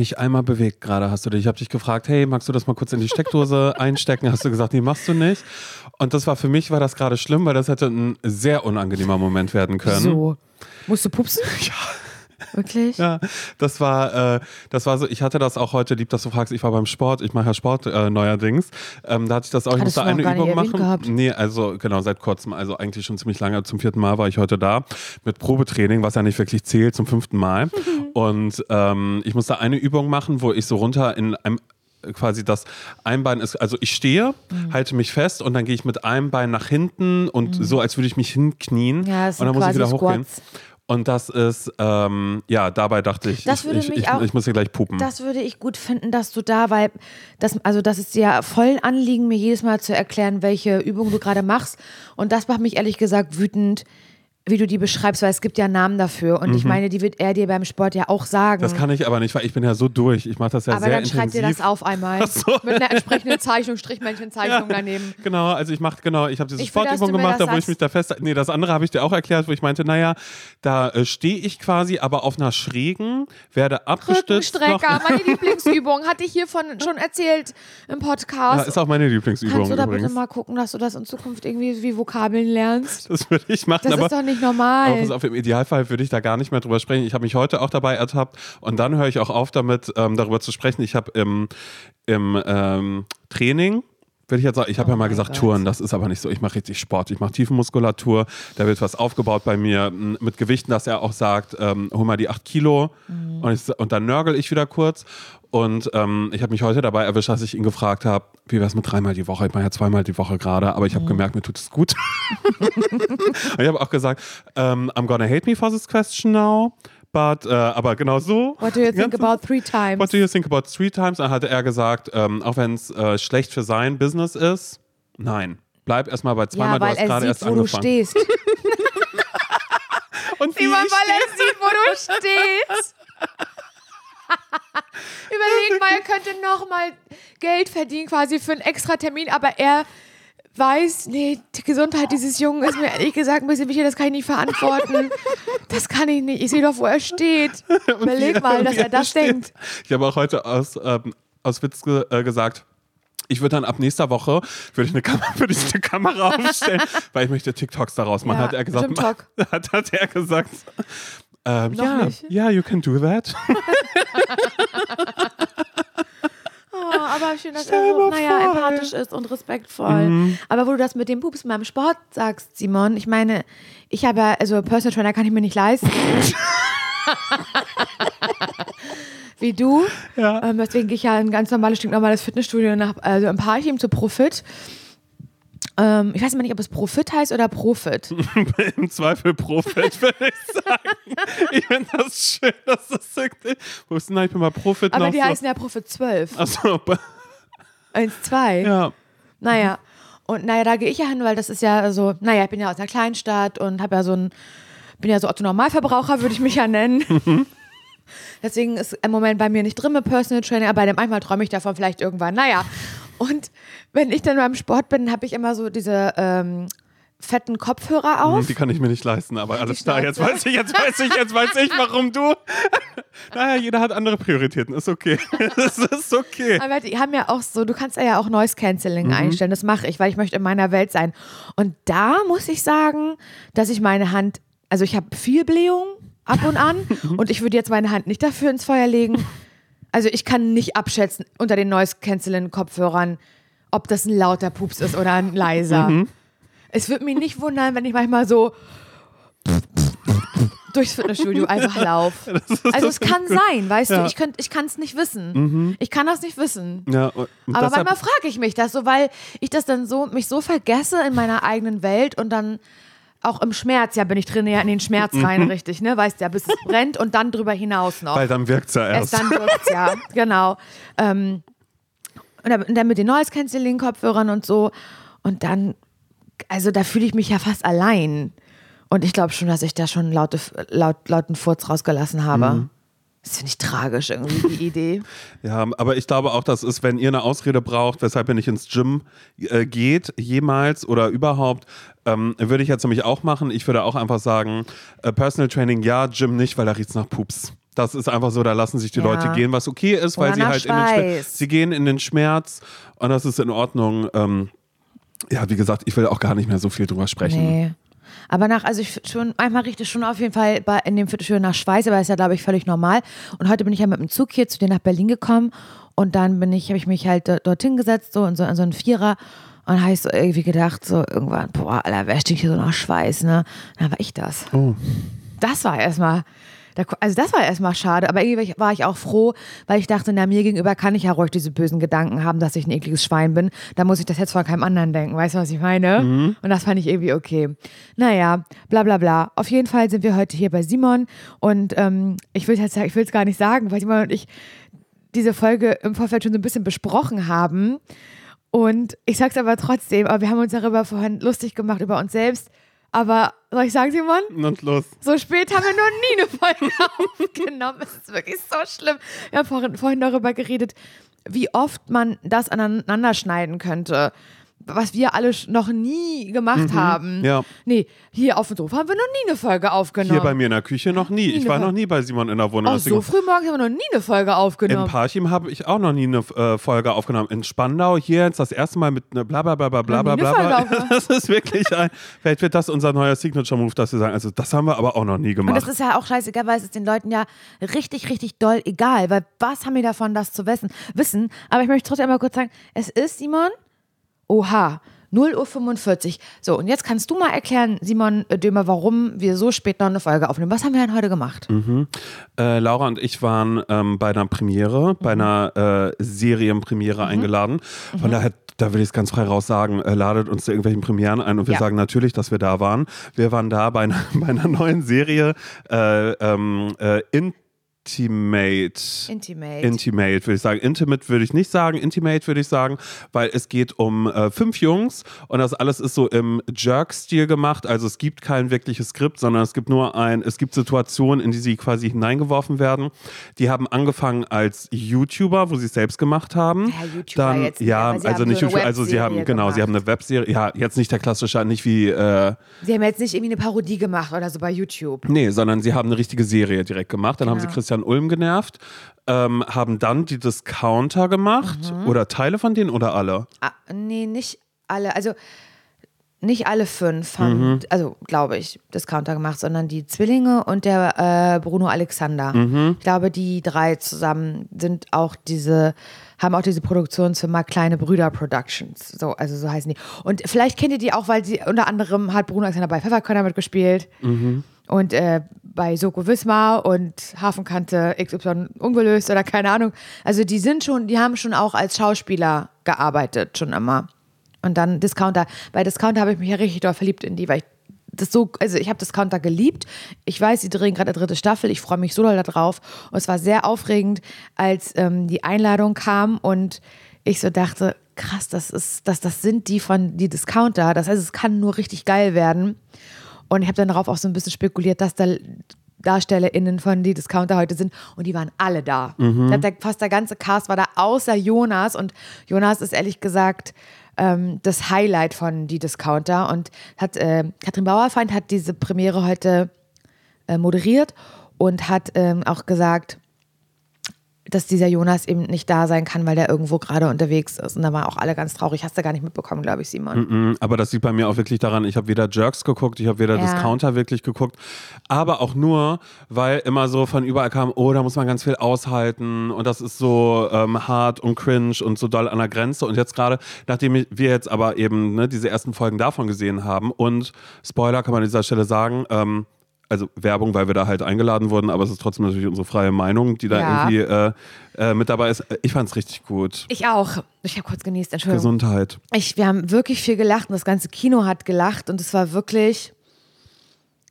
Nicht einmal bewegt gerade hast du dich. Ich habe dich gefragt, hey, magst du das mal kurz in die Steckdose einstecken? Hast du gesagt, nee, machst du nicht. Und das war für mich, war das gerade schlimm, weil das hätte ein sehr unangenehmer Moment werden können. So. Musst du pupsen? Ja. Wirklich? Ja, das war, äh, das war so, ich hatte das auch heute, lieb, dass du fragst, ich war beim Sport, ich mache ja Sport äh, neuerdings. Ähm, da hatte ich das auch, ich Hattest musste eine gar Übung machen. gehabt. Nee, also genau, seit kurzem, also eigentlich schon ziemlich lange, zum vierten Mal war ich heute da mit Probetraining, was ja nicht wirklich zählt, zum fünften Mal. Und ähm, ich musste eine Übung machen, wo ich so runter in einem quasi das ein Bein ist, also ich stehe, Mhm. halte mich fest und dann gehe ich mit einem Bein nach hinten und so, als würde ich mich hinknien Ja, und dann muss ich wieder hochgehen. Squats. Und das ist, ähm, ja, dabei dachte ich, Das ich, würde ich, ich, auch- ich muss hier gleich pupen. Das würde ich gut finden, dass du da, weil das, also das ist dir voll ein Anliegen, mir jedes Mal zu erklären, welche Übung du gerade machst. Und das macht mich ehrlich gesagt wütend, wie du die beschreibst, weil es gibt ja Namen dafür. Und ich meine, die wird er dir beim Sport ja auch sagen. Mhm. das kann ich aber nicht, weil ich bin ja so durch. Ich mache das ja aber sehr dann schreib intensiv. dir das auf einmal. So. Mit einer entsprechenden Zeichnung, Strichmännchen-Zeichnung daneben. Genau, also ich mache genau, ich habe diese Ich will, Sportübung mir gemacht, da wo ich sagst. mich da fest. Nee, das andere habe ich dir auch erklärt, wo ich meinte, naja, da äh, stehe ich quasi, aber auf einer schrägen, werde abgestützt. Rückenstrecker, meine Lieblingsübung, hatte ich hiervon schon erzählt im Ja, Podcast. ist auch meine Lieblingsübung Kannst du da übrigens. bitte mal gucken, dass du das in Zukunft irgendwie wie Vokabeln lernst? Das würde ich machen, Das aber ist doch nicht Aber normal. pass auf, im Idealfall würde ich da gar nicht mehr drüber sprechen. Ich habe mich heute auch dabei ertappt und dann höre ich auch auf damit, ähm, darüber zu sprechen. Ich habe im, im ähm, Training, würde ich jetzt sagen, ich habe Oh ja mal gesagt Gott. Touren, das ist aber nicht so. Ich mache richtig Sport, ich mache Tiefenmuskulatur, da wird was aufgebaut bei mir m, mit Gewichten, dass er auch sagt, ähm, hol mal die 8 Kilo Mhm. und, ich, und dann nörgel ich wieder kurz. Und ähm, ich habe mich heute dabei erwischt, dass ich ihn gefragt habe, wie wäre es mit dreimal die Woche? Ich mache ja zweimal die Woche gerade, aber ich Mhm. habe gemerkt, mir tut es gut. Und ich habe auch gesagt, ähm, I'm gonna hate me for this question now. But, äh, aber genau so. What do you think about three times? What do you think about three times? Dann hatte er gesagt, ähm, auch wenn es äh, schlecht für sein Business ist, nein. Bleib erstmal bei zweimal, ja, du weil hast er gerade sieht, erst wo du angefangen. stehst. Und Simon, weil er sieht, wo du stehst. Überleg mal, er könnte noch mal Geld verdienen quasi für einen extra Termin, aber er weiß, nee, die Gesundheit dieses Jungen ist mir ehrlich gesagt ein bisschen wichtig, das kann ich nicht verantworten. Das kann ich nicht. Ich sehe doch, wo er steht. Überleg mal, dass er das steht. denkt. Ich habe auch heute aus, ähm, aus Witz ge äh, gesagt, ich würde dann ab nächster Woche würde ich eine, Kam würde ich eine Kamera aufstellen, weil ich möchte TikToks daraus machen. Ja, hat er gesagt. Hat, hat er gesagt. Ähm, ja, nicht. ja, you can do that. Aber schön, dass Stell er so, naja, vor, Mhm. empathisch ist und respektvoll. Aber wo du das mit dem Pups beim Sport sagst, Simon, ich meine, ich habe ja, also Personal Trainer kann ich mir nicht leisten. Wie du. Ja. Ähm, deswegen gehe ich ja in ein ganz normales, stinknormales Fitnessstudio nach, also im Parchim zu Profit. Ähm, ich weiß immer nicht, ob es Profit heißt oder Profit. Im Zweifel Profit, würde ich sagen. Ich finde das schön, dass das irgendwie. Wo ist denn da? Ich bin mal Profit Aber noch die so. heißen ja Profit 12. Achso, 1, 2. ja. Naja, und naja, da gehe ich ja hin, weil das ist ja so, naja, ich bin ja aus einer Kleinstadt und habe ja so ein, bin ja so Otto Normalverbraucher, würde ich mich ja nennen. Deswegen ist im Moment bei mir nicht drin mit Personal Training, aber manchmal träume ich davon vielleicht irgendwann. Naja, und wenn ich dann beim Sport bin, habe ich immer so diese ähm, fetten Kopfhörer auf. Die kann ich mir nicht leisten, aber alles klar. Jetzt weiß ich, jetzt weiß ich, jetzt weiß ich, warum du. Naja, jeder hat andere Prioritäten. Ist okay. Das ist okay. Aber die haben ja auch so, du kannst ja auch Noise Cancelling Mhm. einstellen. Das mache ich, weil ich möchte in meiner Welt sein. Und da muss ich sagen, dass ich meine Hand, also ich habe viel Blähung ab und an und ich würde jetzt meine Hand nicht dafür ins Feuer legen. Also ich kann nicht abschätzen unter den Noise Cancelling Kopfhörern, ob das ein lauter Pups ist oder ein leiser. Mhm. Es würde mich nicht wundern, wenn ich manchmal so durchs Fitnessstudio einfach laufe. Also es kann sein, weißt Ja. Mhm. du, ich, könnt- ich kann es nicht wissen. Ich kann das nicht wissen. Ja, Aber manchmal frage ich mich das so, weil ich das dann so, mich so vergesse in meiner eigenen Welt und dann auch im Schmerz, ja, bin ich drin ja in den Schmerz rein, richtig, ne? Weißt ja, bis es brennt und dann drüber hinaus noch. Weil dann wirkt es ja Erst erst. dann wirkt's ja, genau. Ähm, und dann- und dann mit den Noise Cancelling Kopfhörern und so. Und dann, also da fühle ich mich ja fast allein. Und ich glaube schon, dass ich da schon laute, laut, lauten Furz rausgelassen habe. Mhm. Das finde ich tragisch irgendwie, die Idee. Ja, aber ich glaube auch, das ist, wenn ihr eine Ausrede braucht, weshalb ihr nicht ins Gym äh, geht, jemals oder überhaupt, ähm, würde ich jetzt nämlich auch machen. Ich würde auch einfach sagen, äh, Personal Training ja, Gym nicht, weil da riecht es nach Pups. Das ist einfach so, da lassen sich die Ja. Leute gehen, was okay ist, weil sie halt in den Schmerz, Schweiß. sie gehen in den Schmerz und das ist in Ordnung. Ähm, ja, wie gesagt, ich will auch gar nicht mehr so viel drüber sprechen. Nee. Aber nach, also ich schon, manchmal riecht es schon auf jeden Fall bei, in dem Viertelstudio nach Schweiß, aber ist ja, glaube ich, völlig normal. Und heute bin ich ja mit dem Zug hier zu dir nach Berlin gekommen und dann bin ich, habe ich mich halt do- dorthin gesetzt, so in so, in so einen Vierer. Und habe ich so irgendwie gedacht, so irgendwann, boah, Alter, wer stinkt hier so nach Schweiß, ne? Dann war ich das. Oh. Das war erstmal, da- also das war erstmal schade, aber irgendwie war ich auch froh, weil ich dachte, na, mir gegenüber kann ich ja ruhig diese bösen Gedanken haben, dass ich ein ekliges Schwein bin. Da muss ich das jetzt von keinem anderen denken, weißt du, was ich meine? Und das fand ich irgendwie okay. Naja, bla bla bla. Auf jeden Fall sind wir heute hier bei Simon und ähm, ich will es ich will's gar nicht sagen, weil Simon und ich diese Folge im Vorfeld schon so ein bisschen besprochen haben. Und ich sag's aber trotzdem, aber wir haben uns darüber vorhin lustig gemacht, über uns selbst. Aber soll ich sagen, Simon? Und los. So spät haben wir noch nie eine Folge aufgenommen. Es ist wirklich so schlimm. Wir haben vorhin, vorhin darüber geredet, wie oft man das aneinander schneiden könnte. Was wir alle noch nie gemacht haben. Mhm. ja. Nee, hier auf dem Sofa haben wir noch nie eine Folge aufgenommen. Hier bei mir in der Küche noch nie. Ich war eine noch nie bei Simon in der Wohnung. Auch so früh morgens haben wir noch nie eine Folge in aufgenommen. Parchim habe ich auch noch nie eine äh, Folge aufgenommen. In Spandau hier jetzt das erste Mal mit einer bla bla bla bla bla bla nie bla. Folge. Das ist wirklich ein. Vielleicht wird das unser neuer Signature-Move, dass wir sagen, also das haben wir aber auch noch nie Und gemacht. das ist ja auch scheißegal, weil es ist den Leuten ja richtig, richtig doll egal. Weil was haben wir davon, das zu wissen? wissen? Aber ich möchte trotzdem einmal kurz sagen, es ist, Simon, oha, 0 Uhr 45. So, und jetzt kannst du mal erklären, Simon Dömer, warum wir so spät noch eine Folge aufnehmen. Was haben wir denn heute gemacht? Äh, Laura und ich waren ähm, bei einer Premiere, bei einer äh, Serienpremiere eingeladen. Von daher, da will ich es ganz frei raus sagen, äh, ladet uns zu irgendwelchen Premieren ein und wir Ja. sagen natürlich, dass wir da waren. Wir waren da bei einer, bei einer neuen Serie äh, ähm, äh, Intimate. Intimate. Intimate würde ich sagen. Intimate würde ich nicht sagen, Intimate würde ich sagen, weil es geht um äh, fünf Jungs und das alles ist so im Jerk-Stil gemacht. Also es gibt kein wirkliches Skript, sondern es gibt nur ein, es gibt Situationen, in die sie quasi hineingeworfen werden. Die haben angefangen als YouTuber, wo sie es selbst gemacht haben. Ja, YouTuber Dann, jetzt nicht, ja, sie also nicht YouTuber, also sie haben, Webserie genau, sie haben eine Webserie, ja, jetzt nicht der klassische, nicht wie, äh, Sie haben jetzt nicht irgendwie eine Parodie gemacht oder so bei YouTube. Nee, sondern sie haben eine richtige Serie direkt gemacht. Dann haben sie Genau. Christian Ulm genervt, ähm, haben dann die Discounter gemacht Mhm. oder Teile von denen oder alle. Ah, nee, nicht alle. Also nicht alle fünf haben, Mhm. also glaube ich, Discounter gemacht, sondern die Zwillinge und der äh, Bruno Alexander. Mhm. Ich glaube, die drei zusammen sind auch diese, haben auch diese Produktionsfirma Kleine Brüder Productions. So, also so heißen die. Und vielleicht kennt ihr die auch, weil sie unter anderem hat Bruno Alexander bei Pfefferkörner mitgespielt. Mhm. Und äh, bei Soko Wismar und Hafenkante XY ungelöst oder keine Ahnung. Also die sind schon, die haben schon auch als Schauspieler gearbeitet, schon immer. Und dann Discounter. Bei Discounter habe ich mich ja richtig doll verliebt in die, weil ich das so, also ich habe Discounter geliebt. Ich weiß, sie drehen gerade eine dritte Staffel. Ich freue mich so doll darauf. Und es war sehr aufregend, als ähm, die Einladung kam und ich so dachte, krass, das ist, das, das sind die von die Discounter. Das heißt, es kann nur richtig geil werden. Und ich habe dann darauf auch so ein bisschen spekuliert, dass da DarstellerInnen von die Discounter heute sind und die waren alle da. Glaub, der, fast der ganze Cast war da, außer Jonas. Und Jonas ist ehrlich gesagt ähm, das Highlight von die Discounter. Und hat äh, Katrin Bauerfeind hat diese Premiere heute äh, moderiert und hat ähm, auch gesagt, dass dieser Jonas eben nicht da sein kann, weil der irgendwo gerade unterwegs ist. Und da waren auch alle ganz traurig. Hast du gar nicht mitbekommen, glaube ich, Simon. Mhm, Aber das liegt bei mir auch wirklich daran, ich habe weder Jerks geguckt, ich habe weder Ja. Discounter wirklich geguckt, aber auch nur, weil immer so von überall kam, oh, da muss man ganz viel aushalten und das ist so ähm, hart und cringe und so doll an der Grenze. Und jetzt gerade, nachdem wir jetzt aber eben ne, diese ersten Folgen davon gesehen haben und Spoiler kann man an dieser Stelle sagen, ähm, also Werbung, weil wir da halt eingeladen wurden, aber es ist trotzdem natürlich unsere freie Meinung, die da Ja. irgendwie äh, äh, mit dabei ist. Ich fand es richtig gut. Ich auch. Ich habe kurz genießt, Entschuldigung. Gesundheit. Ich, wir haben wirklich viel gelacht und das ganze Kino hat gelacht und es war wirklich,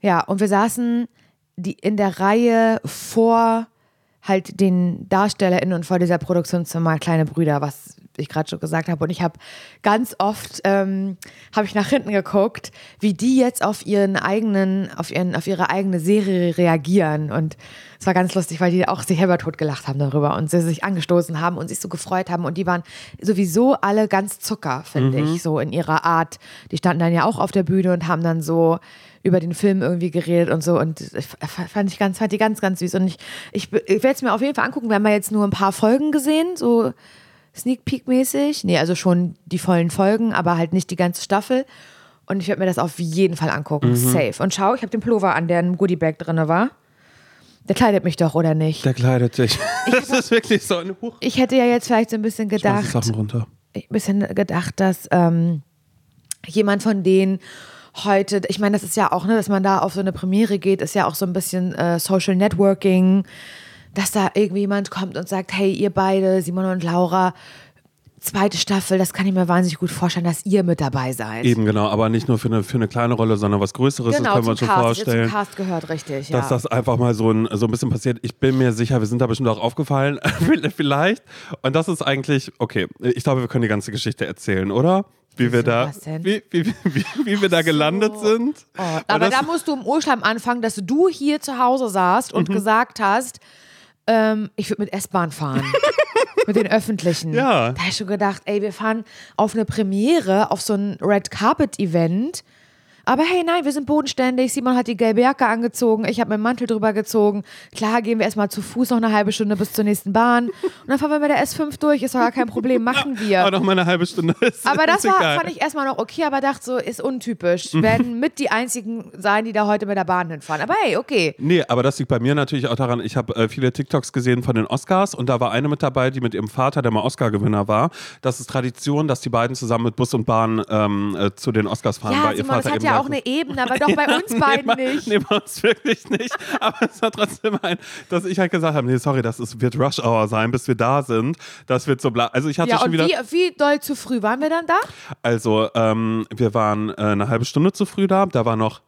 ja, und wir saßen die, in der Reihe vor halt den DarstellerInnen und vor dieser Produktionsfirma Kleine Brüder, was ich gerade schon gesagt habe. Und ich habe ganz oft ähm, habe ich nach hinten geguckt, wie die jetzt auf ihren eigenen, auf ihren, auf ihre eigene Serie reagieren. Und es war ganz lustig, weil die auch sich selber totgelacht haben darüber und sie sich angestoßen haben und sich so gefreut haben. Und die waren sowieso alle ganz Zucker, finde Mhm. ich, so in ihrer Art. Die standen dann ja auch auf der Bühne und haben dann so über den Film irgendwie geredet und so und ich fand ich ganz, fand die ganz, ganz süß und ich, ich, ich werde es mir auf jeden Fall angucken. Wir haben ja jetzt nur ein paar Folgen gesehen, so Sneak Peek mäßig. Nee, also schon die vollen Folgen, aber halt nicht die ganze Staffel. Und ich werde mir das auf jeden Fall angucken, safe. Und schau, ich habe den Pullover an, der im Goodiebag drin war. Der kleidet mich doch, oder nicht? Der kleidet dich. Das ist wirklich so ein Huch. Ich hätte ja jetzt vielleicht so ein bisschen gedacht, Sachen runter. ein bisschen gedacht, dass ähm, jemand von denen heute, ich meine, das ist ja auch, ne, dass man da auf so eine Premiere geht, ist ja auch so ein bisschen äh, Social Networking, dass da irgendwie jemand kommt und sagt, hey, ihr beide, Simon und Laura, zweite Staffel, das kann ich mir wahnsinnig gut vorstellen, dass ihr mit dabei seid. Eben genau, aber nicht nur für eine, für eine kleine Rolle, sondern was Größeres, das genau, können wir uns schon Cast, vorstellen. zum Cast gehört, richtig, ja. dass das einfach mal so ein, so ein bisschen passiert. Ich bin mir sicher, wir sind da bestimmt auch aufgefallen, vielleicht. Und das ist eigentlich, okay, ich glaube, wir können die ganze Geschichte erzählen, oder? Wie wir da, wie, wie, wie, wie, wir da gelandet sind. Oh, aber das- da musst du im Urschleim anfangen, dass du hier zu Hause saßt Mhm. und gesagt hast, ähm, ich würde mit S-Bahn fahren. mit den öffentlichen. Ja. Da habe ich schon gedacht, ey, wir fahren auf eine Premiere, auf so ein Red Carpet Event. Aber hey, nein, wir sind bodenständig. Simon hat die gelbe Jacke angezogen. Ich habe mir einen Mantel drüber gezogen. Klar, gehen wir erstmal zu Fuß noch eine halbe Stunde bis zur nächsten Bahn. Und dann fahren wir mit der S5 durch. Ist doch gar kein Problem. Machen wir. Aber noch mal eine halbe Stunde ist Aber das war, egal. fand ich erstmal noch okay, aber dachte so, ist untypisch. Werden mit die einzigen sein, die da heute mit der Bahn hinfahren. Aber hey, okay. Nee, aber das liegt bei mir natürlich auch daran, ich habe äh, viele TikToks gesehen von den Oscars und da war eine mit dabei, die mit ihrem Vater, der mal Oscar-Gewinner war. Das ist Tradition, dass die beiden zusammen mit Bus und Bahn ähm, äh, zu den Oscars fahren, Ja, weil ihr Simon, das Vater eben ja auch eine Ebene, aber doch bei uns beiden nee, nicht. Nee, bei uns wirklich nicht. Aber es war trotzdem ein, dass ich halt gesagt habe, nee, sorry, das ist, wird Rush Hour sein, bis wir da sind. Das wird so bla. Also ich hatte Ja, schon und wieder. wie, wie doll zu früh waren wir dann da? Also ähm, wir waren äh, eine halbe Stunde zu früh da. Da war noch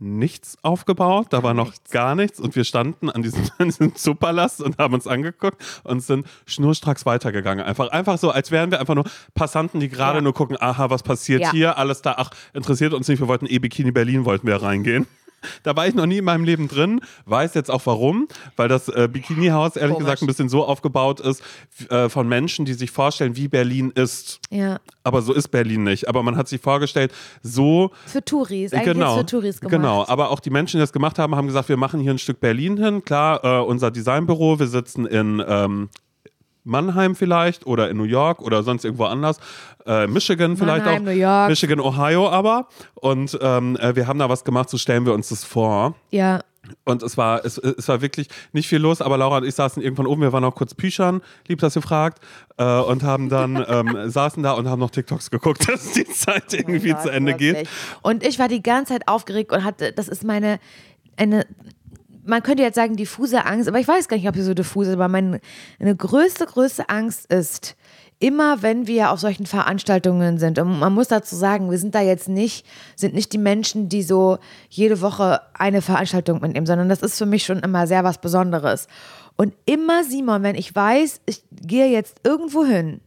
nichts aufgebaut, da war noch nichts. gar nichts und wir standen an diesem, an diesem Zoopalast und haben uns angeguckt und sind schnurstracks weitergegangen. Einfach, einfach so, als wären wir einfach nur Passanten, die gerade Ja. nur gucken, aha, was passiert Ja. hier, alles da, ach, interessiert uns nicht, wir wollten E-Bikini Berlin, wollten wir reingehen. Da war ich noch nie in meinem Leben drin, weiß jetzt auch warum, weil das äh, Bikini-Haus ehrlich Komisch. gesagt ein bisschen so aufgebaut ist äh, von Menschen, die sich vorstellen, wie Berlin ist. Ja. Aber so ist Berlin nicht. Aber man hat sich vorgestellt, so Für Touris. Eigentlich genau, für Touris gemacht. genau. Aber auch die Menschen, die das gemacht haben, haben gesagt, wir machen hier ein Stück Berlin hin. Klar, äh, unser Designbüro, wir sitzen in ähm, Mannheim vielleicht oder in New York oder sonst irgendwo anders. Äh, Michigan vielleicht Mannheim, auch. New York. Michigan, Ohio aber. Und ähm, äh, wir haben da was gemacht, so stellen wir uns das vor. Ja. Und es war, es, es war wirklich nicht viel los, aber Laura und ich saßen irgendwann oben, wir waren noch kurz Püschern, lieb, dass ihr fragt, äh, und haben dann, ähm, saßen da und haben noch TikToks geguckt, dass die Zeit irgendwie Ja, zu Ende geht. wirklich. Und ich war die ganze Zeit aufgeregt und hatte, das ist meine, eine, man könnte jetzt sagen, diffuse Angst, aber ich weiß gar nicht, ob sie so diffus ist, aber meine, meine größte, größte Angst ist, immer wenn wir auf solchen Veranstaltungen sind, und man muss dazu sagen, wir sind da jetzt nicht, sind nicht die Menschen, die so jede Woche eine Veranstaltung mitnehmen, sondern das ist für mich schon immer sehr was Besonderes. Und immer, Simon, wenn ich weiß, ich gehe jetzt irgendwo hin,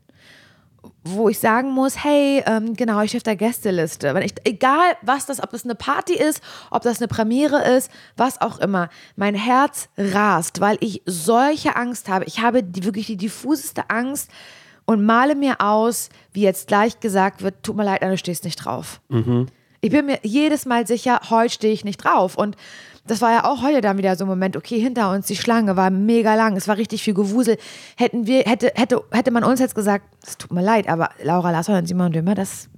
wo ich sagen muss, hey, ähm, genau, ich auf der Gästeliste. Wenn ich, egal was das, ob das eine Party ist, ob das eine Premiere ist, was auch immer, mein Herz rast, weil ich solche Angst habe. Ich habe die, wirklich die diffuseste Angst und male mir aus, wie jetzt gleich gesagt wird, tut mir leid, du stehst nicht drauf. Ich bin mir jedes Mal sicher, heute stehe ich nicht drauf. Und das war ja auch heute dann wieder so ein Moment, okay, hinter uns die Schlange war mega lang, es war richtig viel Gewusel. Hätten wir, hätte, hätte, hätte man uns jetzt gesagt, es tut mir leid, aber Laura Lasser und Simon Dömer, das.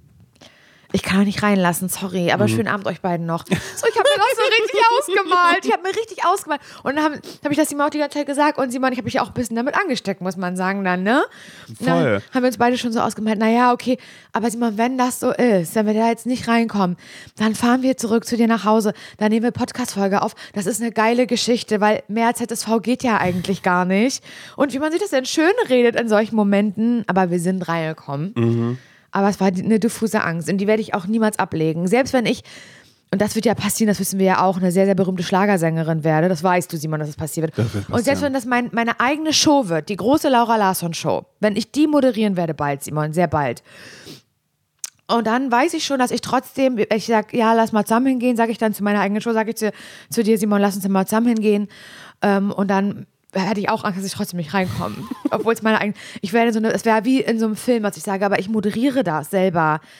Ich kann nicht reinlassen, sorry, aber schönen Abend euch beiden noch. So, ich habe mir das so richtig ausgemalt. Ich habe mir richtig ausgemalt. Und dann habe hab ich das Simon auch die ganze Zeit gesagt. Und Simon, ich habe mich auch ein bisschen damit angesteckt, muss man sagen, dann, ne? Und Dann Voll. haben wir uns beide schon so ausgemalt, naja, okay, aber Simon, wenn das so ist, wenn wir da jetzt nicht reinkommen, dann fahren wir zurück zu dir nach Hause, dann nehmen wir Podcast-Folge auf. Das ist eine geile Geschichte, weil mehr als ZSV geht ja eigentlich gar nicht. Und wie man sich das denn schön redet in solchen Momenten, aber wir sind reingekommen. Aber es war eine diffuse Angst und die werde ich auch niemals ablegen. Selbst wenn ich und das wird ja passieren, das wissen wir ja auch, eine sehr, sehr berühmte Schlagersängerin werde. Das weißt du, Simon, dass das passiert wird. Das wird und selbst wenn das mein, meine eigene Show wird, die große Laura Larsson Show, wenn ich die moderieren werde bald, Simon, sehr bald. Und dann weiß ich schon, dass ich trotzdem, ich sag, ja, lass mal zusammen hingehen, sage ich dann zu meiner eigenen Show, sage ich zu, zu dir, Simon, lass uns mal zusammen hingehen. Ähm, und dann hätte ich auch Angst, dass ich trotzdem nicht reinkomme. Obwohl es meine eigene, ich werde so eine, es wäre wie in so einem Film, was ich sage, aber ich moderiere das selber.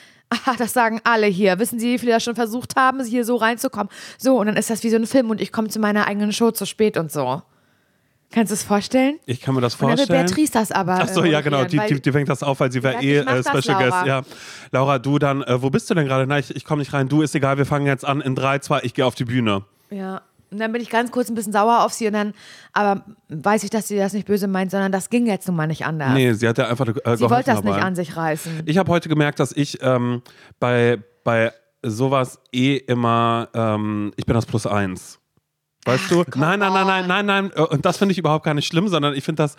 Ah, das sagen alle hier. Wissen Sie, wie viele das schon versucht haben, hier so reinzukommen? So, und dann ist das wie so ein Film und ich komme zu meiner eigenen Show zu spät und so. Kannst du es vorstellen? Ich kann mir das Und dann vorstellen. Beatrice das aber. Ach so, äh, ja, genau. Die, die, die fängt das auf, weil sie wäre Ja, eh äh, Special. Guest. Ja. Laura, du dann, äh, wo bist du denn gerade? Nein, ich, ich komme nicht rein. Du ist egal, wir fangen jetzt an in 3, 2, ich gehe auf die Bühne. Ja. Und dann bin ich ganz kurz ein bisschen sauer auf sie und dann, aber weiß ich, dass sie das nicht böse meint, sondern das ging jetzt nun mal nicht anders. Nee, sie hat ja einfach äh, sie wollte das dabei. nicht an sich reißen. Ich habe heute gemerkt, dass ich ähm, bei, bei sowas eh immer, ähm, ich bin das Plus eins. Weißt du? Nein, nein, nein, nein, nein, nein. äh, Und das finde ich überhaupt gar nicht schlimm, sondern ich finde das,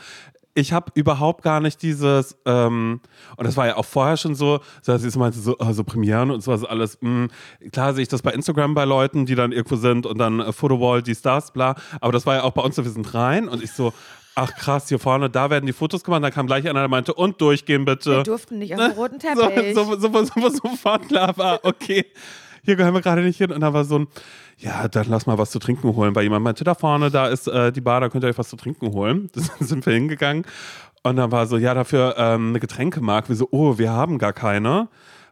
ich habe überhaupt gar nicht dieses, ähm, und das war ja auch vorher schon so, so dass sie so meinte, so, oh, so Premieren und sowas alles, mh, klar sehe ich das bei Instagram bei Leuten, die dann irgendwo sind und dann äh, dies, das, bla. Aber das war ja auch bei uns so, wir sind rein und ich so, ach krass, hier vorne, da werden die Fotos gemacht. Dann kam gleich einer, der meinte, und durchgehen bitte. Wir durften nicht auf den roten Teppich. So, so, so, so, sofort klar war, okay, hier gehören wir gerade nicht hin. Und da war so ein, ja, dann lass mal was zu trinken holen. Weil jemand meinte, da vorne, da ist äh, die Bar, da könnt ihr euch was zu trinken holen. Da sind wir hingegangen. Und dann war so, ja, dafür ähm, eine Getränkemark. Wir so, oh, wir haben gar keine.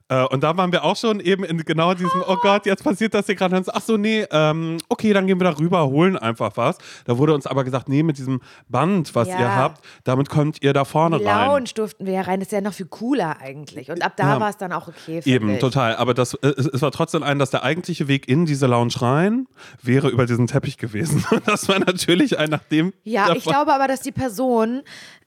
Äh, und da waren wir auch schon eben in genau diesem, oh Gott, jetzt passiert das hier gerade. Ach so, nee, ähm, okay, dann gehen wir da rüber, holen einfach was. Da wurde uns aber gesagt, nee, mit diesem Band, was Ja. ihr habt, damit kommt ihr da vorne Die rein. Lounge durften wir ja rein. Das ist ja noch viel cooler eigentlich. Und ab da Ja. war es dann auch okay. finde Eben, ich. total. Aber das, äh, es, es war trotzdem ein, dass der eigentliche Weg in diese Lounge rein wäre über diesen Teppich gewesen. Das war natürlich ein, nachdem. Ja, ich glaube aber, dass die Person,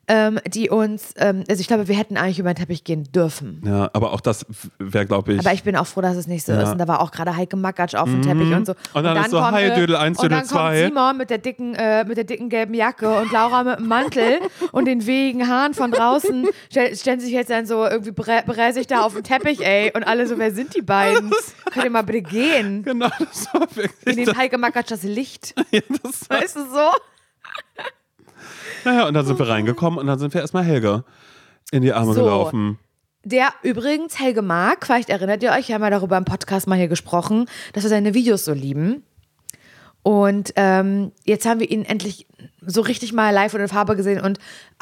ähm, die uns, ähm, also ich glaube, wir hätten eigentlich über den Teppich gehen dürfen. Ja, aber auch das wäre, glaube ich. Aber ich bin auch froh, dass es nicht so Ja. Mhm. ist. Und da war auch gerade Heike Makatsch auf dem Teppich und so. Und dann ist so, kommt, hi, Dödel eins, und Dödel dann zwei. kommt Simon mit der dicken, äh, mit der dicken gelben Jacke und Laura mit dem Mantel und den wehigen Haaren von draußen stell, stellen sich jetzt dann so irgendwie brä- bräsig da auf dem Teppich, ey. Und alle so, wer sind die beiden? Könnt ihr mal bitte gehen? genau, das war In wirklich. den Heike Makatsch das Licht. Das war, Weißt du so? Naja, und dann sind wir reingekommen und dann sind wir erstmal Helge in die Arme So. gelaufen. Der übrigens, Helge Mark, vielleicht erinnert ihr euch, wir haben ja darüber im Podcast mal hier gesprochen, dass wir seine Videos so lieben. Und ähm, jetzt haben wir ihn endlich so richtig mal live und in Farbe gesehen und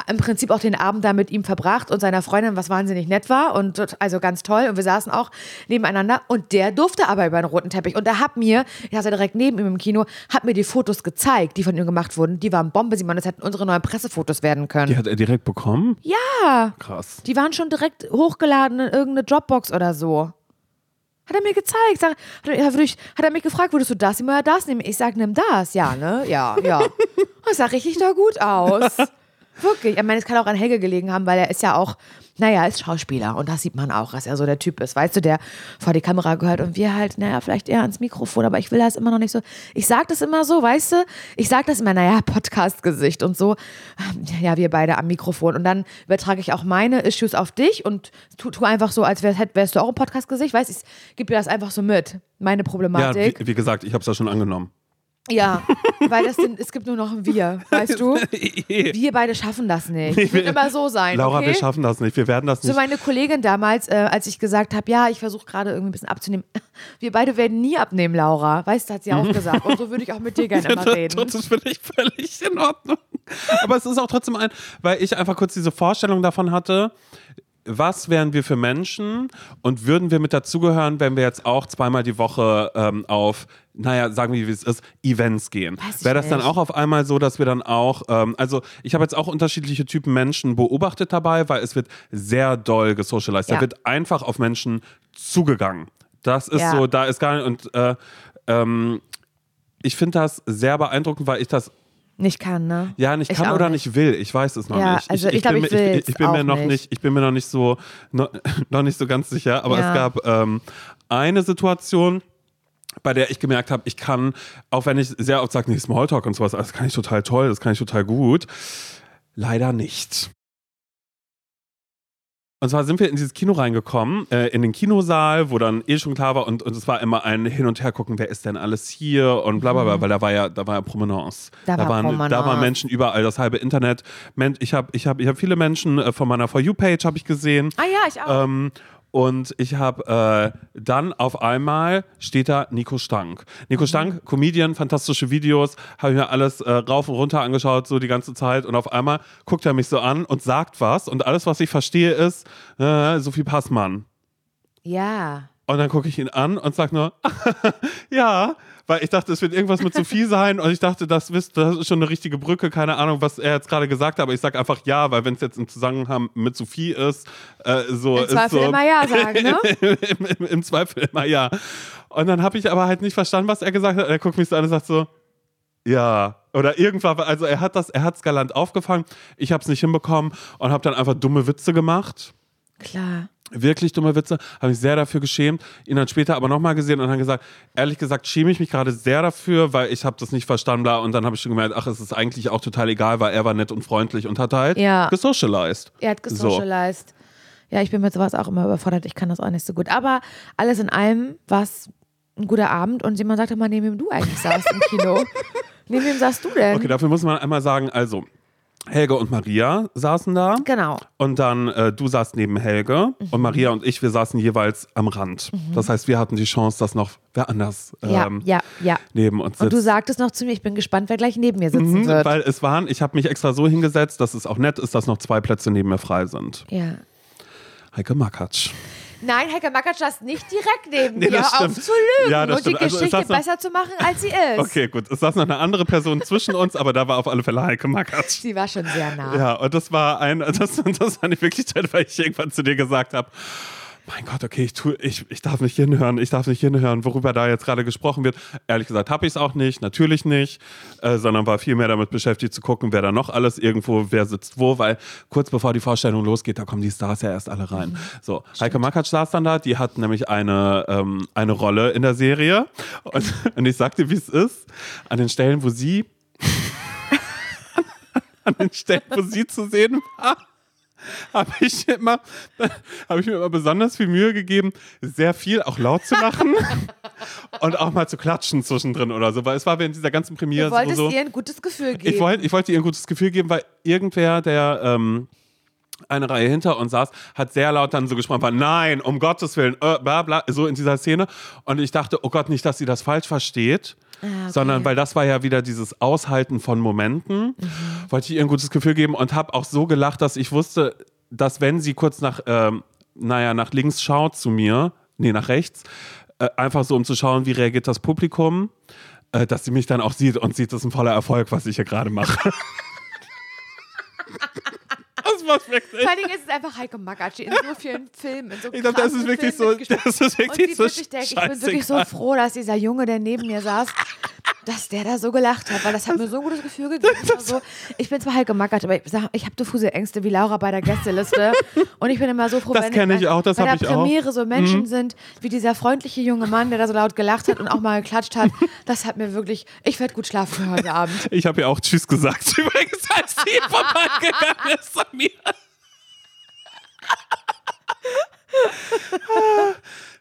im Prinzip auch den Abend da mit ihm verbracht und seiner Freundin, was wahnsinnig nett war und also ganz toll. Und wir saßen auch nebeneinander und der durfte aber über den roten Teppich. Und er hat mir, ich saß ja direkt neben ihm im Kino, hat mir die Fotos gezeigt, die von ihm gemacht wurden. Die waren Bombe, Simon, das hätten unsere neuen Pressefotos werden können. Die hat er direkt bekommen? ja. Krass. Die waren schon direkt hochgeladen in irgendeine Dropbox oder so. Hat er mir gezeigt. Sag, hat, er, hat er mich gefragt, würdest du das nehmen oder das nehmen? Ich sag, nimm das. Ja, ne? Ja, ja. Das sah richtig doch gut aus. Wirklich. Ich meine, es kann auch an Helge gelegen haben, weil er ist ja auch, naja, ist Schauspieler. Und das sieht man auch, dass er so der Typ ist. Weißt du, der vor die Kamera gehört und wir halt, naja, vielleicht eher ans Mikrofon, aber ich will das immer noch nicht so. Ich sag das immer so, weißt du? Ich sag das immer, naja, Podcast-Gesicht und so. Ja, wir beide am Mikrofon. Und dann übertrage ich auch meine Issues auf dich und tu, tu einfach so, als wärst, wärst du auch ein Podcast-Gesicht. Weißt du, ich gebe dir das einfach so mit. Meine Ja, Problematik. wie, wie gesagt, ich habe es ja schon angenommen. Ja, weil das sind, es gibt nur noch ein Wir, weißt du? Wir beide schaffen das nicht. Es wird immer so sein. Laura, okay? wir schaffen das nicht. Wir werden das So nicht. meine Kollegin damals, äh, als ich gesagt habe, ja, ich versuche gerade irgendwie ein bisschen abzunehmen. Wir beide werden nie abnehmen, Laura. Weißt du, hat sie auch gesagt. Und so würde ich auch mit dir gerne immer reden. Das ist für dich völlig in Ordnung. Aber es ist auch trotzdem ein, weil ich einfach kurz diese Vorstellung davon hatte, was wären wir für Menschen und würden wir mit dazugehören, wenn wir jetzt auch zweimal die Woche ähm, auf, naja, sagen wir, wie es ist, Events gehen? Wäre das dann auch auf einmal so, dass wir dann auch, ähm, also ich habe jetzt auch unterschiedliche Typen Menschen beobachtet dabei, weil es wird sehr doll gesocialized. Ja. Da wird einfach auf Menschen zugegangen. Das ist Ja. so, da ist gar nicht, und äh, ähm, ich finde das sehr beeindruckend, weil ich das Nicht kann, ne? ja nicht Ich kann oder nicht. nicht will. Ich weiß es noch Ja, nicht. also ich glaub, bin ich mir- ich, ich bin mir noch nicht. nicht. Ich bin mir noch nicht so noch, noch nicht so ganz sicher. Aber Ja. es gab ähm, eine Situation, bei der ich gemerkt habe, ich kann, auch wenn ich sehr oft sage, nee, Smalltalk und sowas, das kann ich total toll, das kann ich total gut, leider nicht. Und zwar sind wir in dieses Kino reingekommen, äh, in den Kinosaal, wo dann eh schon klar war und, und es war immer ein Hin und Her gucken, wer ist denn alles hier und bla bla bla, weil da war ja, da war ja Promenance. Da war waren, da waren Menschen überall, das halbe Internet. Ich habe ich hab, ich hab viele Menschen äh, von meiner For You-Page habe ich gesehen. Ah ja, ich auch. Ähm, und ich habe äh, dann auf einmal steht da Nico Stank. Nico Mhm. Stank, Comedian, fantastische Videos, habe ich mir alles äh, rauf und runter angeschaut, so die ganze Zeit. Und auf einmal guckt er mich so an und sagt was. Und alles, was ich verstehe, ist äh, Sophie Passmann. ja. Und dann gucke ich ihn an und sage nur, ja, weil ich dachte, es wird irgendwas mit Sophie sein und ich dachte, das, wisst, das ist schon eine richtige Brücke, keine Ahnung, was er jetzt gerade gesagt hat, aber ich sage einfach ja, weil wenn es jetzt im Zusammenhang mit Sophie ist, äh, so Im Zweifel so, immer ja sagen, ne? Im, im, Im Zweifel immer ja. Und dann habe ich aber halt nicht verstanden, was er gesagt hat. Er guckt mich so an und sagt so, ja. Oder irgendwann, also er hat das, er hat es galant aufgefangen. Ich habe es nicht hinbekommen und habe dann einfach dumme Witze gemacht Klar. wirklich dumme Witze, habe mich sehr dafür geschämt, ihn dann später aber nochmal gesehen und dann gesagt, ehrlich gesagt schäme ich mich gerade sehr dafür, weil ich habe das nicht verstanden bla. und dann habe ich schon gemerkt, ach, es ist eigentlich auch total egal, weil er war nett und freundlich und hat halt Ja. gesocialized. Er hat gesocialized. Ja, ich bin mit sowas auch immer überfordert. Ich kann das auch nicht so gut. Aber alles in allem war es ein guter Abend und jemand sagte mal, neben wem du eigentlich saßt im Kino. neben wem saßt du denn? Okay, dafür muss man einmal sagen, also Helge und Maria saßen da Genau. und dann äh, du saßt neben Helge Mhm. und Maria und ich, wir saßen jeweils am Rand. Das heißt, wir hatten die Chance, dass noch wer anders Ja, ähm, ja, ja. neben uns sitzt. Und du sagtest noch zu mir, ich bin gespannt, wer gleich neben mir sitzen Mhm, wird. Weil es waren, ich habe mich extra so hingesetzt, dass es auch nett ist, dass noch zwei Plätze neben mir frei sind. ja. Heike Makatsch. Nein, Heike Makatsch saß nicht direkt neben Nee, mir, auf zu lügen Ja, und die stimmt. Also, es Geschichte noch- besser zu machen, als sie ist. Okay, gut. Es saß noch eine andere Person zwischen uns, aber da war auf alle Fälle Heike Makatsch. Sie war schon sehr nah. Ja, und das war ein, das, das fand ich wirklich toll, weil ich irgendwann zu dir gesagt habe, mein Gott, okay, ich, tu, ich, ich darf nicht hinhören, ich darf nicht hinhören, worüber da jetzt gerade gesprochen wird. Ehrlich gesagt habe ich es auch nicht, natürlich nicht, äh, sondern war viel mehr damit beschäftigt zu gucken, wer da noch alles irgendwo, wer sitzt wo, weil kurz bevor die Vorstellung losgeht, da kommen die Stars ja erst alle rein. So, Heike Makatsch saß dann da, die hat nämlich eine, ähm, eine Rolle in der Serie. Und, und ich sagte, wie es ist, an den Stellen, wo sie an den Stellen, wo sie zu sehen war, habe ich immer, habe ich mir immer besonders viel Mühe gegeben, sehr viel auch laut zu machen und auch mal zu klatschen zwischendrin oder so, weil es war während dieser ganzen Premiere Du wolltest so. ihr ein gutes Gefühl geben. Ich wollte ich wollte ihr ein gutes Gefühl geben, weil irgendwer, der ähm, eine Reihe hinter uns saß, hat sehr laut dann so gesprochen, war, nein, um Gottes Willen, äh, bla bla, so in dieser Szene. Und ich dachte, oh Gott, nicht, dass sie das falsch versteht. Ah, okay. Sondern weil das war ja wieder dieses Aushalten von Momenten, Mhm. wollte ich ihr ein gutes Gefühl geben und habe auch so gelacht, dass ich wusste, dass wenn sie kurz nach, ähm, naja, nach links schaut zu mir, nee, nach rechts, äh, einfach so um zu schauen, wie reagiert das Publikum, äh, dass sie mich dann auch sieht und sieht, das ist ein voller Erfolg, was ich hier gerade mache. das war's wirklich. Vor allen Dingen ist es einfach Heike Makatsch in so vielen Filmen. In so Ich glaube, das ist wirklich Filmen so, das ist Und wirklich die so wirklich denkt, ich bin wirklich so froh, dass dieser Junge, der neben mir saß, dass der da so gelacht hat, weil das hat mir so ein gutes Gefühl gegeben. Also, ich bin zwar Heike Makatsch, aber ich, sag, ich habe diffuse Ängste wie Laura bei der Gästeliste. Und ich bin immer so froh, Das wenn ich bei- auch, das bei der ich auch. Mhm. Premiere so Menschen sind, wie dieser freundliche junge Mann, der da so laut gelacht hat und auch mal geklatscht hat. Das hat mir wirklich, ich werde gut schlafen für heute Abend. Ich habe ja auch Tschüss gesagt, übrigens, als sie vorbeigegangen ist an mir.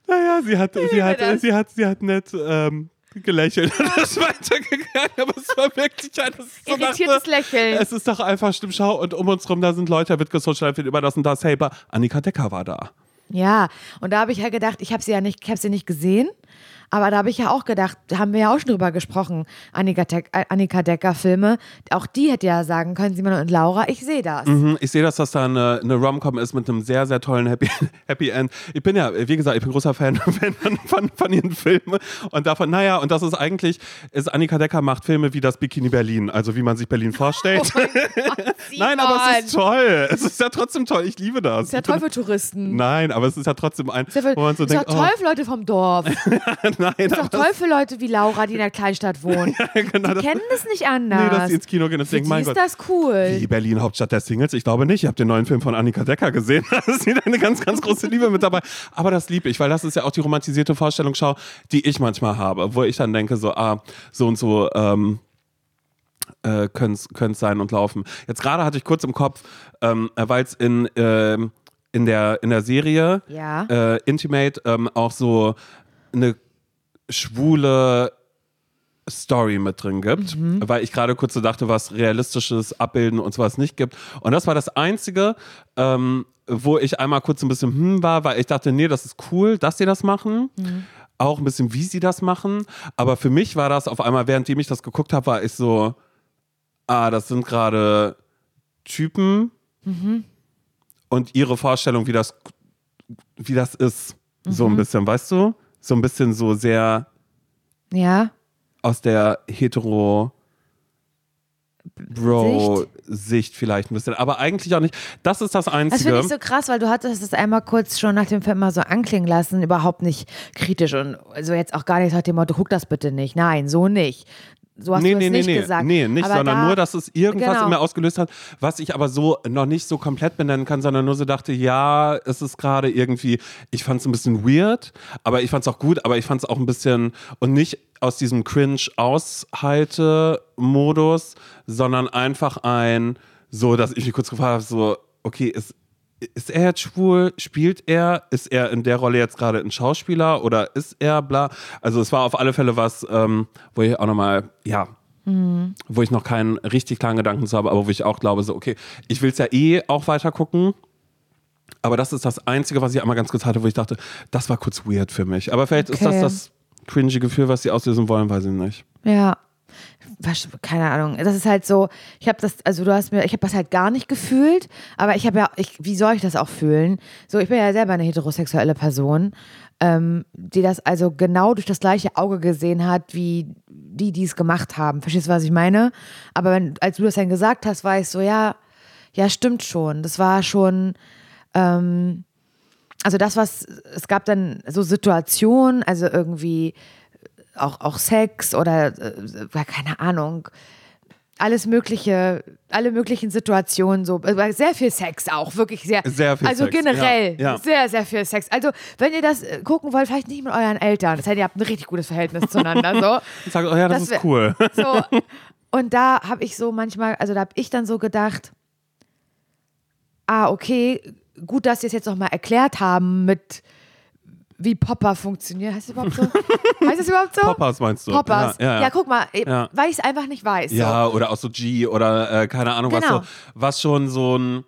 naja, sie hat, sie hat, sie hat, sie hat nett ähm, gelächelt und ist weitergegangen, aber es war wirklich ein so Irritiertes dachte, Lächeln. Es ist doch einfach stimmt, schau, und um uns rum, da sind Leute, da wird gesocialt, wird über das und das, hey, aber Annika Decker war da. Ja, und da habe ich ja gedacht, ich habe sie ja nicht, ich habe sie nicht gesehen, aber da habe ich ja auch gedacht, da haben wir ja auch schon drüber gesprochen, Annika, äh, Annika Decker Filme, auch die hätte ja sagen können, Simon und Laura, ich sehe das. Mhm, Ich sehe, dass das da eine, eine Rom-Com ist mit einem sehr, sehr tollen Happy, Happy End. Ich bin ja, wie gesagt, ich bin großer Fan, von, von, von ihren Filmen und davon, naja, und das ist eigentlich, ist Annika Decker macht Filme wie das Bikini Berlin, also wie man sich Berlin vorstellt. Nein, aber es ist toll. Es ist ja trotzdem toll. Ich liebe das. Ist ja toll für Touristen. Nein, aber es ist ja trotzdem ein, Ist ja, für, wo man so ist denkt, toll für Leute vom Dorf. nein, Ist doch toll für Leute wie Laura, die in der Kleinstadt wohnen. genau, Die kennen das nicht nee, anders. dass sie ins Kino gehen und denken, mein ist Gott. das cool. Die Berlin Hauptstadt der Singles? Ich glaube nicht. Ich habe den neuen Film von Annika Decker gesehen. Da ist wieder eine ganz, ganz große Liebe mit dabei. Aber das liebe ich, weil das ist ja auch die romantisierte Vorstellungsschau, die ich manchmal habe, wo ich dann denke, so, ah, so und so, ähm, äh, könnte es sein und laufen. Jetzt gerade hatte ich kurz im Kopf, ähm, weil es in, ähm, in der, in der Serie Ja. äh, Intimate ähm, auch so eine schwule Story mit drin gibt, Mhm. weil ich gerade kurz so dachte, was realistisches Abbilden und sowas nicht gibt. Und das war das Einzige, ähm, wo ich einmal kurz ein bisschen hm war, weil ich dachte, nee, das ist cool, dass sie das machen. Mhm. Auch ein bisschen, wie sie das machen. Aber für mich war das auf einmal, währenddem ich das geguckt habe, war ich so, ah, das sind gerade Typen Mhm. und ihre Vorstellung, wie das, wie das ist. So Mhm. ein bisschen, weißt du? So ein bisschen so sehr Ja. aus der hetero Bro-Sicht vielleicht ein bisschen, aber eigentlich auch nicht. Das ist das Das Einzige. finde ich so krass, weil du hattest es einmal kurz schon nach dem Film mal so anklingen lassen, überhaupt nicht kritisch und also jetzt auch gar nicht nach dem Motto, guck das bitte nicht. Nein, so nicht. So hast nee, du nee, nee, nicht nee, gesagt. nee, nicht, Aber sondern da, nur, dass es irgendwas Genau. in mir ausgelöst hat, was ich aber so noch nicht so komplett benennen kann, sondern nur so dachte, ja, es ist gerade irgendwie, ich fand es ein bisschen weird, aber ich fand es auch gut, aber ich fand es auch ein bisschen und nicht aus diesem Cringe-Aushalte-Modus, sondern einfach ein, so, dass ich mich kurz gefragt habe, so, okay, ist, ist er jetzt schwul? Spielt er? Ist er in der Rolle jetzt gerade ein Schauspieler oder ist er bla? Also es war auf alle Fälle was, ähm, wo ich auch nochmal, ja, wo ich noch keinen richtig klaren Gedanken zu habe, aber wo ich auch glaube, so, okay, ich will es ja eh auch weiter gucken. Aber das ist das Einzige, was ich einmal ganz kurz hatte, wo ich dachte, das war kurz weird für mich. Aber vielleicht ist das Okay. das cringy Gefühl, was sie auslösen wollen, weiß ich nicht. Ja. Keine Ahnung. Das ist halt so, ich habe das, also du hast mir, ich habe das halt gar nicht gefühlt, aber ich habe ja, ich, wie soll ich das auch fühlen? So, ich bin ja selber eine heterosexuelle Person, ähm, die das also genau durch das gleiche Auge gesehen hat, wie die, die es gemacht haben. Verstehst du, was ich meine? Aber wenn, als du das dann gesagt hast, war ich so, ja, ja, stimmt schon. Das war schon, ähm, also das, was, es gab dann so Situationen, also irgendwie auch, auch Sex oder äh, keine Ahnung, alles mögliche, alle möglichen Situationen so, äh, sehr viel Sex auch, wirklich sehr. Sehr viel also Sex, generell ja, ja. sehr, sehr viel Sex. Also wenn ihr das äh, gucken wollt, vielleicht nicht mit euren Eltern, das heißt, ihr habt ein richtig gutes Verhältnis zueinander, so. Sage, oh ja, das, Das ist cool. So, und da habe ich so manchmal, also da habe ich dann so gedacht, ah, okay, gut, dass sie es jetzt nochmal erklärt haben mit wie Popper funktioniert. Heißt das überhaupt so? heißt das überhaupt so? Poppers meinst du? Poppers. Ja, ja, Ja, ja. guck mal, weil ich es einfach nicht weiß. So. Ja, oder auch so G oder äh, keine Ahnung, Genau. was so, was schon so ein.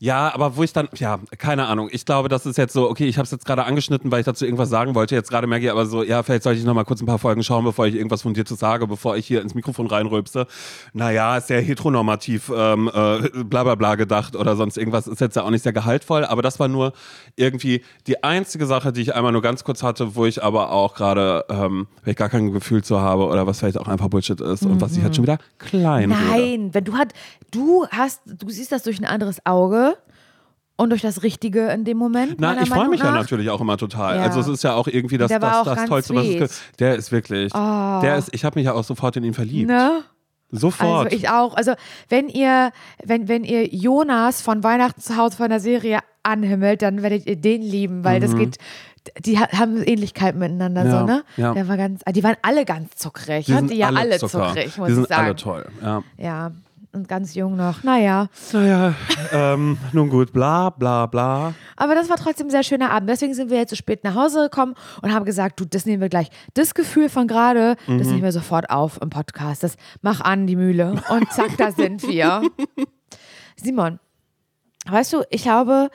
Ja, aber wo ich dann, ja, keine Ahnung. Ich glaube, das ist jetzt so, okay, ich habe es jetzt gerade angeschnitten, weil ich dazu irgendwas sagen wollte. Jetzt gerade merke ich aber so, ja, vielleicht sollte ich noch mal kurz ein paar Folgen schauen, bevor ich irgendwas von dir zu sage, bevor ich hier ins Mikrofon reinrülpse. Naja, ist sehr heteronormativ, ähm, äh, bla bla bla gedacht oder sonst irgendwas. Ist jetzt ja auch nicht sehr gehaltvoll, aber das war nur irgendwie die einzige Sache, die ich einmal nur ganz kurz hatte, wo ich aber auch gerade, ähm, vielleicht gar kein Gefühl zu habe oder was vielleicht auch einfach Bullshit ist und was ich halt schon wieder klein rede. Nein, wenn du hat, du hast, du siehst das durch ein anderes Auge und durch das Richtige in dem Moment. Na, ich freue mich ja nach. natürlich auch immer total. Ja. Also es ist ja auch irgendwie das, Der das, das ganz Tollste, was es sweet. gibt. Der ist wirklich. Der ist, ich habe mich ja auch sofort in ihn verliebt. Ne? Sofort. Also ich auch. Also wenn ihr, wenn, wenn ihr Jonas von Weihnachten zu Hause von der Serie anhimmelt, dann werdet ihr den lieben, weil das geht, die ha- haben Ähnlichkeit miteinander Mhm. Ja, so, ne? ja. Der war ganz, die waren alle ganz zuckrig. die Ich sind die ja alle, Zucker. zuckrig, muss Die ich sind sagen. alle toll. Ja. Ja, und ganz jung noch. Naja. Naja, ähm, nun gut, bla bla bla. Aber das war trotzdem ein sehr schöner Abend. Deswegen sind wir jetzt so spät nach Hause gekommen und haben gesagt, du, das nehmen wir gleich. Das Gefühl von gerade, Mhm. das nehmen wir sofort auf im Podcast. Das mach an die Mühle. Und zack, da sind wir. Simon, weißt du, ich glaube,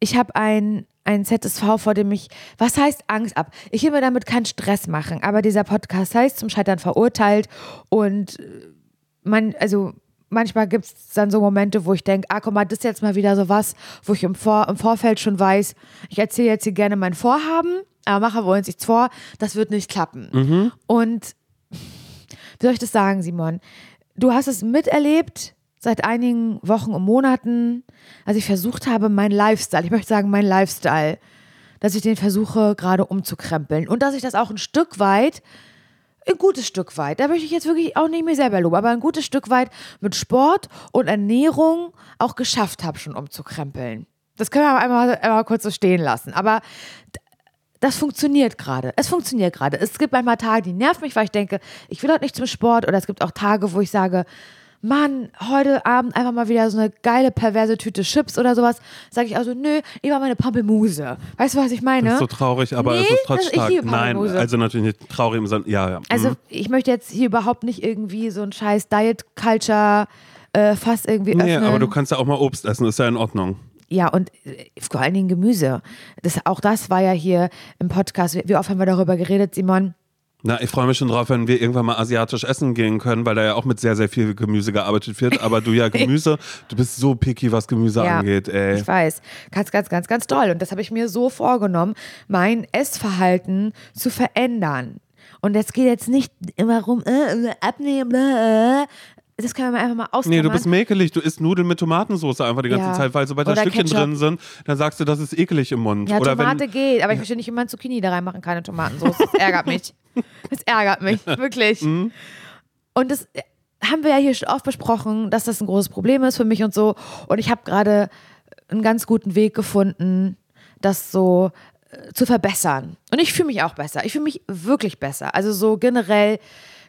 ich habe ein, ein ZSV, vor dem ich, was heißt Angst ab? Ich will mir damit keinen Stress machen, aber dieser Podcast heißt zum Scheitern verurteilt und äh, man, also manchmal gibt es dann so Momente, wo ich denke, ah, guck mal, das ist jetzt mal wieder so was, wo ich im, Vor im Vorfeld schon weiß, ich erzähle jetzt hier gerne mein Vorhaben, aber machen wir uns nichts vor, das wird nicht klappen. Und wie soll ich das sagen, Simon? Du hast es miterlebt seit einigen Wochen und Monaten, als ich versucht habe, meinen Lifestyle, ich möchte sagen, mein Lifestyle, dass ich den versuche gerade umzukrempeln und dass ich das auch ein Stück weit, ein gutes Stück weit, da möchte ich jetzt wirklich auch nicht mir selber loben, aber ein gutes Stück weit mit Sport und Ernährung auch geschafft habe, schon umzukrempeln. Das können wir aber einmal, einmal kurz so stehen lassen. Aber das funktioniert gerade. Es funktioniert gerade. Es gibt manchmal Tage, die nerven mich, weil ich denke, ich will heute nicht zum Sport. Oder es gibt auch Tage, wo ich sage, Mann, heute Abend einfach mal wieder so eine geile, perverse Tüte Chips oder sowas, sage ich also, nö, ich war meine Pampelmuse. Weißt du, was ich meine? Das ist so traurig, aber Nee, es ist trotzdem das- ich stark. liebe Nein, also natürlich nicht traurig, sondern ja, ja. Also mhm. ich möchte jetzt hier überhaupt nicht irgendwie so ein scheiß Diet-Culture äh, fast irgendwie Nee, öffnen. aber du kannst ja auch mal Obst essen, ist ja in Ordnung. Ja, und äh, vor allen Dingen Gemüse. Das, auch das war ja hier im Podcast. Wie oft haben wir darüber geredet, Simon? Na, ich freue mich schon drauf, wenn wir irgendwann mal asiatisch essen gehen können, weil da ja auch mit sehr, sehr viel Gemüse gearbeitet wird. Aber du ja Gemüse, du bist so picky, was Gemüse Ja, angeht, ey. Ich weiß. Ganz, ganz, ganz, ganz toll. Und das habe ich mir so vorgenommen, mein Essverhalten zu verändern. Und es geht jetzt nicht immer rum, äh, äh, abnehmen, äh, äh. Das können wir einfach mal Nee, ausklammern. du bist mäkelig. Du isst Nudeln mit Tomatensauce einfach die ganze Ja. Zeit, weil sobald da Stückchen Ketchup. drin sind, dann sagst du, das ist ekelig im Mund. Ja, Oder Tomate wenn, geht, aber ich verstehe nicht, wie man Zucchini da reinmachen kann in Tomatensauce. Das ärgert mich. Das ärgert mich, wirklich. Mhm. Und das haben wir ja hier schon oft besprochen, dass das ein großes Problem ist für mich und so. Und ich habe gerade einen ganz guten Weg gefunden, das so äh, zu verbessern. Und ich fühle mich auch besser. Ich fühle mich wirklich besser. Also so generell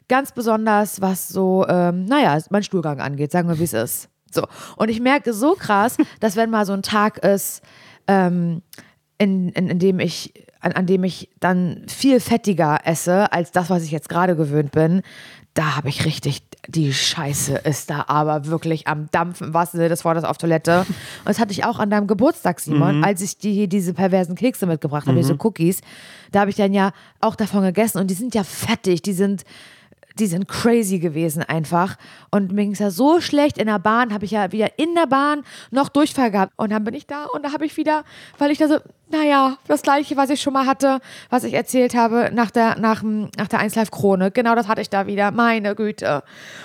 ganz besonders, was so, ähm, naja, mein Stuhlgang angeht, sagen wir, wie es ist. So. Und ich merke so krass, dass wenn mal so ein Tag ist, ähm, in, in, in dem ich, an, an dem ich dann viel fettiger esse, als das, was ich jetzt gerade gewöhnt bin, da habe ich richtig, die Scheiße ist da aber wirklich am Dampfen, im wahrsten Sinne des Wortes auf Toilette. Und das hatte ich auch an deinem Geburtstag, Simon, als ich dir diese perversen Kekse mitgebracht habe, diese Cookies. Da habe ich dann ja auch davon gegessen und die sind ja fettig, die sind die sind crazy gewesen einfach. Und mir ging es ja so schlecht in der Bahn, habe ich ja wieder in der Bahn noch Durchfall gehabt. Und dann bin ich da und da habe ich wieder, weil ich da so, naja, das gleiche, was ich schon mal hatte, was ich erzählt habe nach der, nach, nach der 1 Live Krone. Genau das hatte ich da wieder, meine Güte.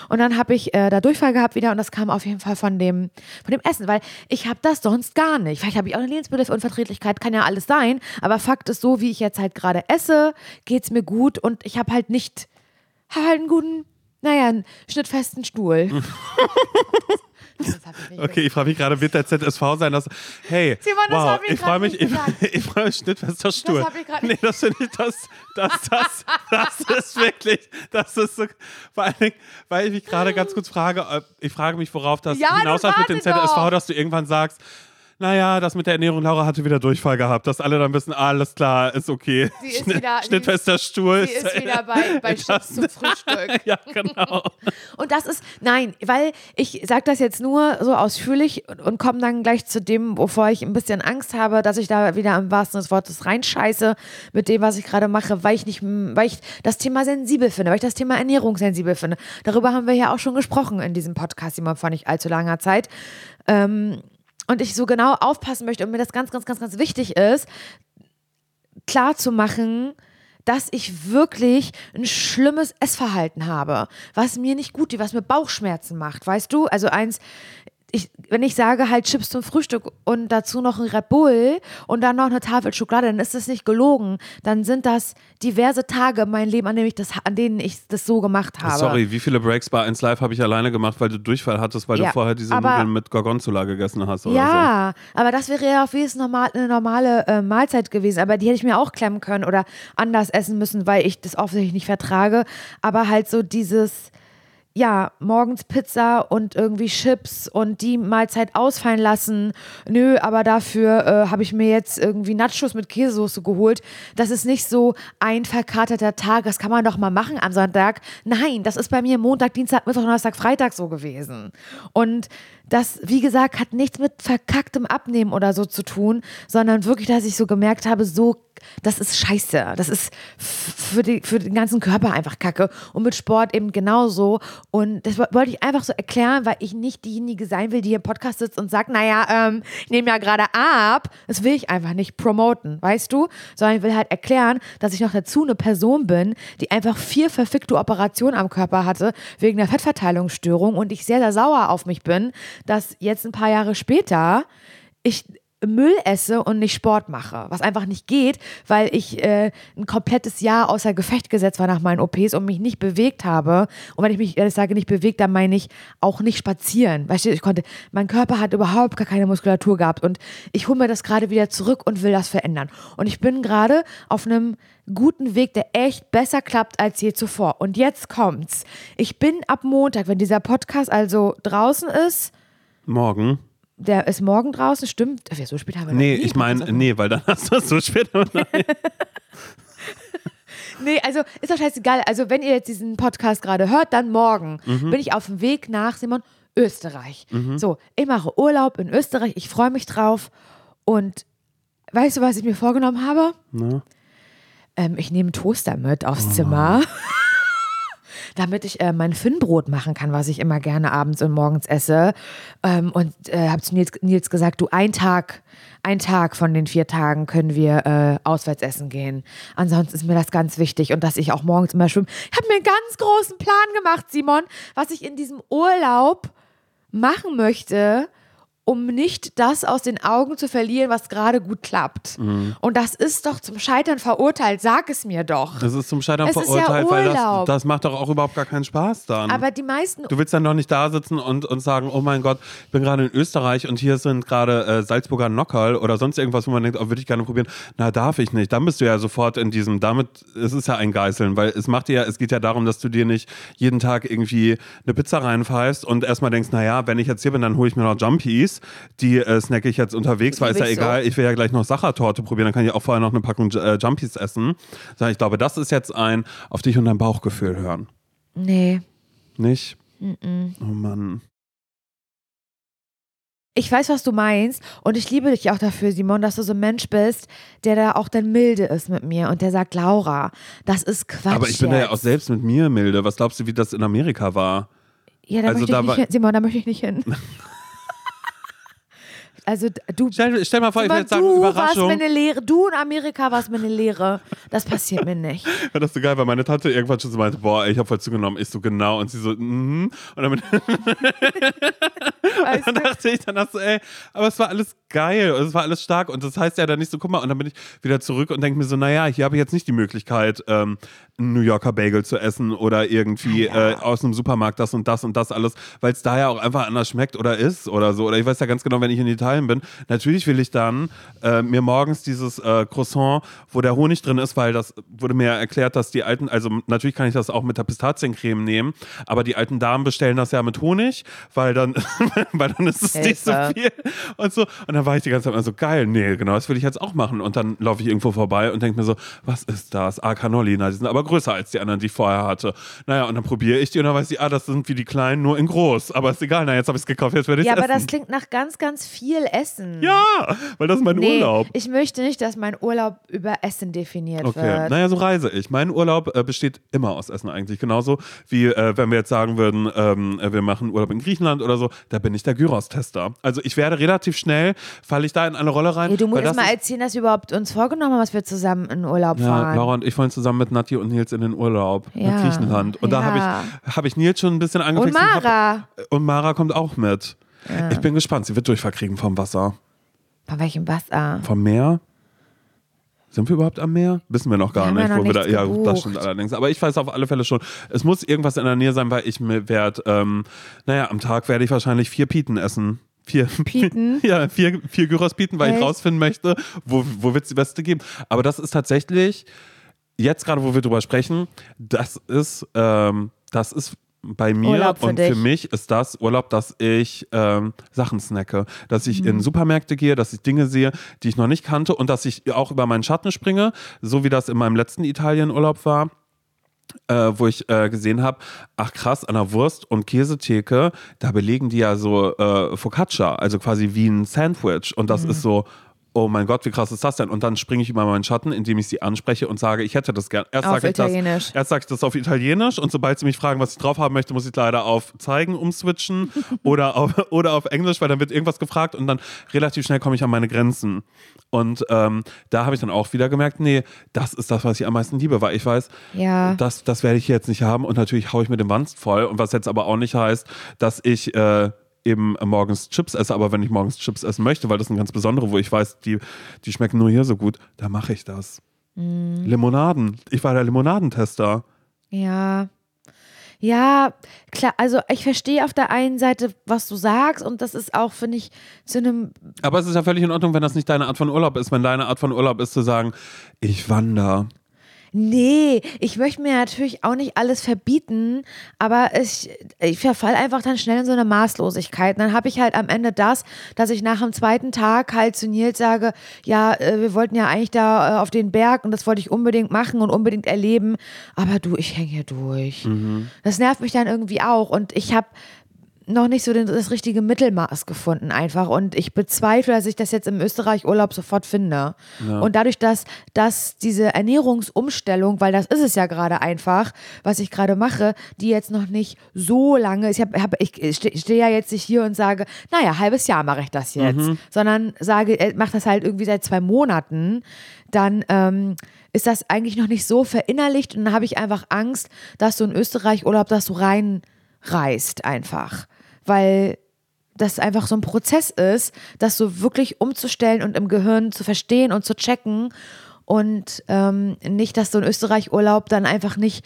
Und dann habe ich äh, da Durchfall gehabt wieder und das kam auf jeden Fall von dem, von dem Essen, weil ich habe das sonst gar nicht. Vielleicht habe ich auch eine Lebensmittelunverträglichkeit, kann ja alles sein. Aber Fakt ist so, wie ich jetzt halt gerade esse, geht es mir gut und ich habe halt nicht habe halt einen guten, naja, einen schnittfesten Stuhl. Das hab ich Okay, ich frage mich gerade, wird der ZSV sein, dass. Hey, Simon, das wow, hab ich ich freue mich, ich, freue mich, schnittfester Stuhl. hab ich nee, das finde ich, das, das, das, das ist wirklich, das ist so, vor allen Dingen, weil ich mich gerade ganz kurz frage, ob- ich frage mich, worauf das Ja, hinausläuft mit dem ZSV, doch. dass du irgendwann sagst, naja, das mit der Ernährung, Laura hatte wieder Durchfall gehabt, dass alle dann wissen, alles klar, ist okay. Sie ist Schnitt- wieder- sie Sie schnittfester Stuhl. ist wieder bei, bei Chips zum Frühstück. ja, genau. Und das ist, nein, weil ich sage das jetzt nur so ausführlich und, und komme dann gleich zu dem, wovor ich ein bisschen Angst habe, dass ich da wieder im wahrsten des Wortes reinscheiße mit dem, was ich gerade mache, weil ich nicht, weil ich das Thema sensibel finde, weil ich das Thema Ernährung sensibel finde. Darüber haben wir ja auch schon gesprochen in diesem Podcast, immer vor nicht allzu langer Zeit. Ähm, und ich so genau aufpassen möchte und mir das ganz, ganz, ganz, ganz wichtig ist, klar zu machen, dass ich wirklich ein schlimmes Essverhalten habe, was mir nicht gut was mir Bauchschmerzen macht, weißt du? Also eins, ich, wenn ich sage halt Chips zum Frühstück und dazu noch ein Red Bull und dann noch eine Tafel Schokolade, dann ist das nicht gelogen. Dann sind das diverse Tage in meinem Leben, an, denen ich das, an denen ich das so gemacht habe. Sorry, wie viele Breaks bei 1 Live habe ich alleine gemacht, weil du Durchfall hattest, weil Ja, du vorher diese aber- Nudeln mit Gorgonzola gegessen hast oder Ja, aber das wäre ja auf jeden Fall normal, eine normale äh, Mahlzeit gewesen. Aber die hätte ich mir auch klemmen können oder anders essen müssen, weil ich das offensichtlich nicht vertrage. Aber halt so dieses, ja, morgens Pizza und irgendwie Chips und die Mahlzeit ausfallen lassen. Nö, aber dafür äh, habe ich mir jetzt irgendwie Nachos mit Käsesoße geholt. Das ist nicht so ein verkaterter Tag. Das kann man doch mal machen am Sonntag. Nein, das ist bei mir Montag, Dienstag, Mittwoch, Donnerstag, Freitag so gewesen. Und das, wie gesagt, hat nichts mit verkacktem Abnehmen oder so zu tun, sondern wirklich, dass ich so gemerkt habe, so, das ist scheiße. Das ist für, die, für den ganzen Körper einfach kacke. Und mit Sport eben genauso. Und das wo- wollte ich einfach so erklären, weil ich nicht diejenige sein will, die hier im Podcast sitzt und sagt, naja, ähm, ich nehme ja gerade ab. Das will ich einfach nicht promoten, weißt du? Sondern ich will halt erklären, dass ich noch dazu eine Person bin, die einfach vier verfickte Operationen am Körper hatte, wegen der Fettverteilungsstörung und ich sehr, sehr sauer auf mich bin, dass jetzt ein paar Jahre später ich Müll esse und nicht Sport mache. Was einfach nicht geht, weil ich äh, ein komplettes Jahr außer Gefecht gesetzt war nach meinen OPs und mich nicht bewegt habe. Und wenn ich mich ehrlich sage, nicht bewegt, dann meine ich auch nicht spazieren. Weißt du, ich konnte, mein Körper hat überhaupt gar keine Muskulatur gehabt und ich hole mir das gerade wieder zurück und will das verändern. Und ich bin gerade auf einem guten Weg, der echt besser klappt als je zuvor. Und jetzt kommt's. Ich bin ab Montag, wenn dieser Podcast also draußen ist, Morgen. Der ist morgen draußen, stimmt. Ach, So spät haben wir Nee, ich meine, nee, weil dann hast du es so spät. Nee, also ist doch scheißegal. Also, wenn ihr jetzt diesen Podcast gerade hört, dann morgen Mhm. bin ich auf dem Weg nach Simon, Österreich. So, ich mache Urlaub in Österreich. Ich freue mich drauf. Und weißt du, was ich mir vorgenommen habe? Ähm, ich nehme einen Toaster mit aufs Oh. Zimmer. Damit ich äh, mein Finnbrot machen kann, was ich immer gerne abends und morgens esse. Ähm, und äh, habe zu Nils, Nils gesagt, du, ein Tag, ein Tag von den vier Tagen können wir äh, auswärts essen gehen. Ansonsten ist mir das ganz wichtig und dass ich auch morgens immer schwimme. Ich habe mir einen ganz großen Plan gemacht, Simon, was ich in diesem Urlaub machen möchte, um nicht das aus den Augen zu verlieren, was gerade gut klappt. Mhm. Und das ist doch zum Scheitern verurteilt. Sag es mir doch. Das ist zum Scheitern Es ist ja verurteilt, weil das, das macht doch auch überhaupt gar keinen Spaß dann. Aber die meisten Du willst dann doch nicht da sitzen und, und sagen, oh mein Gott, ich bin gerade in Österreich und hier sind gerade äh, Salzburger Nockerl oder sonst irgendwas, wo man denkt, oh, würde ich gerne probieren. Na, darf ich nicht. Dann bist du ja sofort in diesem, damit, es ist ja ein Geißeln, weil es macht dir ja, es geht ja darum, dass du dir nicht jeden Tag irgendwie eine Pizza reinpfeifst und erstmal denkst, naja, wenn ich jetzt hier bin, dann hole ich mir noch Jumpies, die äh, snacke ich jetzt unterwegs, weil ist ja ich so. egal, ich will ja gleich noch Sachertorte probieren, dann kann ich auch vorher noch eine Packung äh, Jumpies essen. Sondern ich glaube, das ist jetzt ein auf dich und dein Bauchgefühl hören. Nee. Nicht? Oh Mann. Ich weiß, was du meinst und ich liebe dich auch dafür, Simon, dass du so ein Mensch bist, der da auch dann milde ist mit mir und der sagt, Laura, das ist Quatsch. Aber ich bin da ja auch selbst mit mir milde. Was glaubst du, wie das in Amerika war? Ja, da also möchte ich nicht hin. Simon, da möchte ich nicht hin. also du, Stell, stell mal vor, ich jetzt sagen, du warst Überraschung. mir eine Lehre. Du in Amerika warst mir eine Lehre. Das passiert mir nicht. Ja, das ist so geil, weil meine Tante irgendwann schon so meinte, boah, ey, ich habe voll zugenommen. Ich so, genau. Und sie so, mhm. Und dann, Weißt dann dachte ich, dann hast du, ey, aber es war alles geil und es war alles stark. Und das heißt ja dann nicht so, guck mal, und dann bin ich wieder zurück und denke mir so, naja, hier habe ich jetzt nicht die Möglichkeit, ähm, einen New Yorker Bagel zu essen oder irgendwie ja. äh, aus einem Supermarkt das und das und das alles, weil es da ja auch einfach anders schmeckt oder ist oder so. Oder ich weiß ja ganz genau, wenn ich in Italien bin, natürlich will ich dann äh, mir morgens dieses äh, Croissant, wo der Honig drin ist, weil das wurde mir erklärt, dass die alten, also natürlich kann ich das auch mit der Pistaziencreme nehmen, aber die alten Damen bestellen das ja mit Honig, weil dann, weil dann ist es nicht so viel und so. Und dann war ich die ganze Zeit mal so, geil, nee, genau, das will ich jetzt auch machen. Und dann laufe ich irgendwo vorbei und denke mir so, was ist das? Ah, Cannoli, na, die sind aber größer als die anderen, die ich vorher hatte. Naja, und dann probiere ich die und dann weiß ich, ah, das sind wie die kleinen, nur in groß. Aber ist egal, na, jetzt habe ich es gekauft, jetzt werde ich Ja, es aber das essen. klingt nach ganz, ganz viel Essen. ja, weil das ist mein Nee, Urlaub. ich möchte nicht, dass mein Urlaub über Essen definiert Okay, wird. naja, so reise ich. Mein Urlaub äh, besteht immer aus Essen eigentlich. Genauso wie äh, wenn wir jetzt sagen würden, ähm, äh, wir machen Urlaub in Griechenland oder so, da bin ich der Gyros-Tester. Also ich werde relativ schnell, falle ich da in eine Rolle rein. Hey, du musst erst mal erzählen, dass wir überhaupt uns vorgenommen haben, was wir zusammen in Urlaub Ja, fahren. Laura und ich wollen zusammen mit Nati und Nils in den Urlaub Ja, nach Griechenland. Und da habe ja. ich, hab ich Nils schon ein bisschen Und angefixt. hab- Mara. Und Mara kommt auch mit. Ich bin gespannt. Sie wird Durchfall kriegen vom Wasser. Von welchem Wasser? Vom Meer? Sind wir überhaupt am Meer? Wissen wir noch gar ja nicht, noch wo wir da. Ja, das stimmt allerdings. Aber ich weiß auf alle Fälle schon, es muss irgendwas in der Nähe sein, weil ich mir werde, ähm, naja, am Tag werde ich wahrscheinlich vier Pieten essen. Vier Pieten? ja, vier, vier Gyros Pieten, weil ich Echt? rausfinden möchte, wo, wo wird es die beste geben. Aber das ist tatsächlich, jetzt gerade, wo wir drüber sprechen, das ist, ähm, das ist bei mir für und dich. für mich ist das Urlaub, dass ich ähm, Sachen snacke, dass ich Mhm. in Supermärkte gehe, dass ich Dinge sehe, die ich noch nicht kannte und dass ich auch über meinen Schatten springe, so wie das in meinem letzten Italienurlaub war. Äh, wo ich äh, gesehen habe, ach krass, an der Wurst- und Käsetheke, da belegen die ja so äh, Focaccia, also quasi wie ein Sandwich. Und Mhm. das ist so, oh mein Gott, wie krass ist das denn? Und dann springe ich über meinen Schatten, indem ich sie anspreche und sage, ich hätte das gern. Erst sage ich das, Italienisch. erst sage ich das auf Italienisch und sobald sie mich fragen, was ich drauf haben möchte, muss ich leider auf Zeigen umswitchen oder, auf, oder auf Englisch, weil dann wird irgendwas gefragt und dann relativ schnell komme ich an meine Grenzen. Und ähm, da habe ich dann auch wieder gemerkt, nee, das ist das, was ich am meisten liebe, weil ich weiß, Ja. das, das werde ich jetzt nicht haben und natürlich haue ich mir den Wanst voll und was jetzt aber auch nicht heißt, dass ich äh, eben morgens Chips esse, aber wenn ich morgens Chips essen möchte, weil das sind ganz besondere, wo ich weiß, die, die schmecken nur hier so gut, dann mache ich das. Mhm. Limonaden. Ich war der Limonadentester. Ja. Ja, klar, also ich verstehe auf der einen Seite, was du sagst und das ist auch, finde ich, zu einem Aber es ist ja völlig in Ordnung, wenn das nicht deine Art von Urlaub ist. Wenn deine Art von Urlaub ist, zu sagen, ich wandere. Nee, ich möchte mir natürlich auch nicht alles verbieten, aber ich, ich verfall einfach dann schnell in so eine Maßlosigkeit. Und dann habe ich halt am Ende das, dass ich nach dem zweiten Tag halt zu Nils sage, ja, äh, wir wollten ja eigentlich da äh, auf den Berg und das wollte ich unbedingt machen und unbedingt erleben, aber du, ich hänge hier durch. Das nervt mich dann irgendwie auch und ich habe noch nicht so das richtige Mittelmaß gefunden einfach. Und ich bezweifle, dass ich das jetzt im Österreich-Urlaub sofort finde. Und dadurch, dass, dass diese Ernährungsumstellung, weil das ist es ja gerade einfach, was ich gerade mache, die jetzt noch nicht so lange, ich, hab, hab, ich stehe steh ja jetzt nicht hier und sage, naja, halbes Jahr mache ich das jetzt, sondern sage, äh, mach das halt irgendwie seit zwei Monaten, dann ähm, ist das eigentlich noch nicht so verinnerlicht. Und dann habe ich einfach Angst, dass du in Österreich-Urlaub, dass du reinreist einfach weil das einfach so ein Prozess ist, das so wirklich umzustellen und im Gehirn zu verstehen und zu checken und ähm, nicht, dass so ein Österreich-Urlaub dann einfach nicht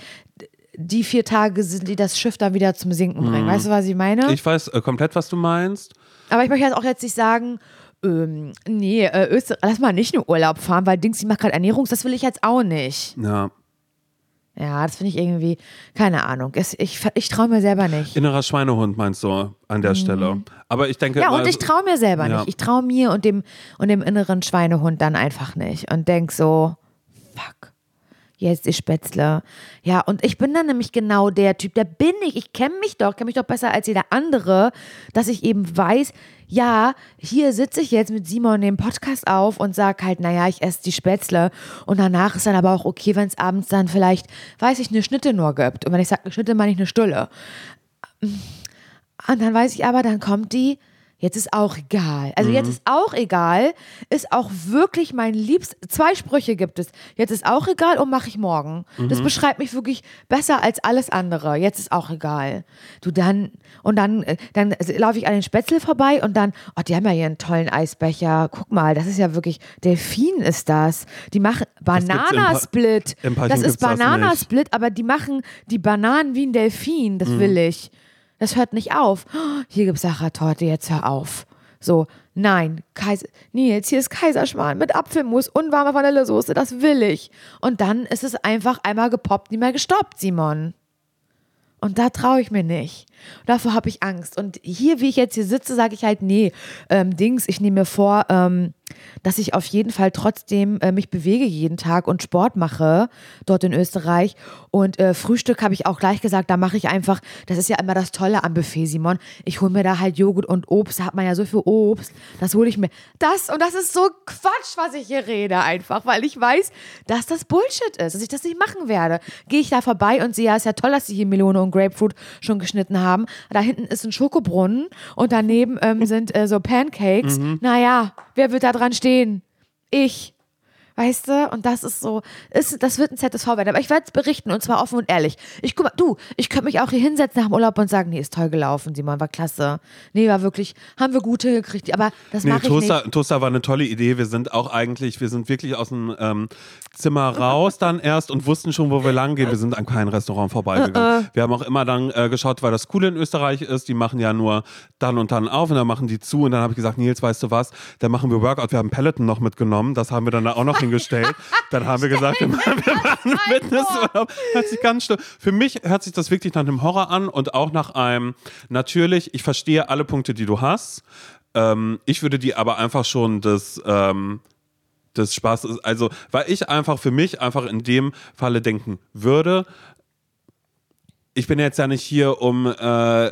die vier Tage sind, die das Schiff dann wieder zum Sinken bringen. Weißt du, was ich meine? Ich weiß äh, komplett, was du meinst. Aber ich möchte jetzt auch jetzt nicht sagen, ähm, nee, äh, Öster lass mal nicht nur Urlaub fahren, weil Dings, die macht gerade Ernährungs, das will ich jetzt auch nicht. Ja. Ja, das finde ich irgendwie, keine Ahnung. Es, ich ich traue mir selber nicht. Innerer Schweinehund meinst du an der Stelle. Aber ich denke. Mhm. Ja, und ich traue mir selber Ja. nicht. Ich traue mir und dem, und dem inneren Schweinehund dann einfach nicht. Und denk so, fuck, jetzt ist Spätzle. Ja, und ich bin dann nämlich genau der Typ, der bin ich. Ich kenne mich doch, kenne mich doch besser als jeder andere, dass ich eben weiß, ja, hier sitze ich jetzt mit Simon den Podcast auf und sag halt, naja, ich esse die Spätzle. Und danach ist dann aber auch okay, wenn es abends dann vielleicht, weiß ich, eine Schnitte nur gibt. Und wenn ich sage, eine Schnitte, meine ich eine Stulle. Und dann weiß ich aber, dann kommt die, jetzt ist auch egal. Also jetzt ist auch egal, ist auch wirklich mein liebst. Zwei Sprüche gibt es. Jetzt ist auch egal und mache ich morgen. Das beschreibt mich wirklich besser als alles andere. Jetzt ist auch egal. Du dann, und dann, äh, dann laufe ich an den Spätzle vorbei und dann, oh, die haben ja hier einen tollen Eisbecher. Guck mal, das ist ja wirklich, Delfin ist das. Die machen Bananasplit. Das ist das nicht. Bananasplit, aber die machen die Bananen wie ein Delfin. Das will ich. Das hört nicht auf. Hier gibt's Sachertorte, jetzt hör auf. So, nein, Kaiser, Nils, hier ist Kaiserschmarrn mit Apfelmus und warmer Vanillesoße, das will ich. Und dann ist es einfach einmal gepoppt, nie mehr gestoppt, Simon. Und da traue ich mir nicht. Davor habe ich Angst. Und hier, wie ich jetzt hier sitze, sage ich halt, nee, ähm, Dings, ich nehme mir vor, ähm, dass ich auf jeden Fall trotzdem äh, mich bewege jeden Tag und Sport mache dort in Österreich. Und äh, Frühstück habe ich auch gleich gesagt, da mache ich einfach, das ist ja immer das Tolle am Buffet, Simon. Ich hole mir da halt Joghurt und Obst, da hat man ja so viel Obst, das hole ich mir. Das, und das ist so Quatsch, was ich hier rede einfach, weil ich weiß, dass das Bullshit ist, dass ich das nicht machen werde. Gehe ich da vorbei und sehe, ja, ist ja toll, dass sie hier Melone und Grapefruit schon geschnitten haben. Da hinten ist ein Schokobrunnen und daneben ähm, sind äh, so Pancakes. Naja, wer wird da dran stehen? Ich. Weißt du? Und das ist so, ist, das wird ein ZSV werden. Aber ich werde es berichten und zwar offen und ehrlich. Ich guck mal, du, ich könnte mich auch hier hinsetzen nach dem Urlaub und sagen, nee, ist toll gelaufen, Simon, war klasse. Nee, war wirklich, haben wir gut hingekriegt. Aber das Nee, mache ich Toaster, nicht. Toaster war eine tolle Idee. Wir sind auch eigentlich, wir sind wirklich aus dem ähm, Zimmer raus dann erst und wussten schon, wo wir lang gehen. Wir sind an kein Restaurant vorbeigegangen. Wir haben auch immer dann äh, geschaut, weil das Coole in Österreich ist, die machen ja nur dann und dann auf und dann machen die zu und dann habe ich gesagt, Nils, weißt du was, dann machen wir Workout. Wir haben Peloton noch mitgenommen, das haben wir dann da auch noch hingestellt. Dann haben wir gesagt, wir machen, wir machen Fitnessurlaub. Hört sich ganz schlimm. Für mich hört sich das wirklich nach einem Horror an und auch nach einem, natürlich, ich verstehe alle Punkte, die du hast. Ähm, ich würde die aber einfach schon des, ähm, des Spaßes, also, weil ich einfach für mich einfach in dem Falle denken würde, ich bin jetzt ja nicht hier, um äh,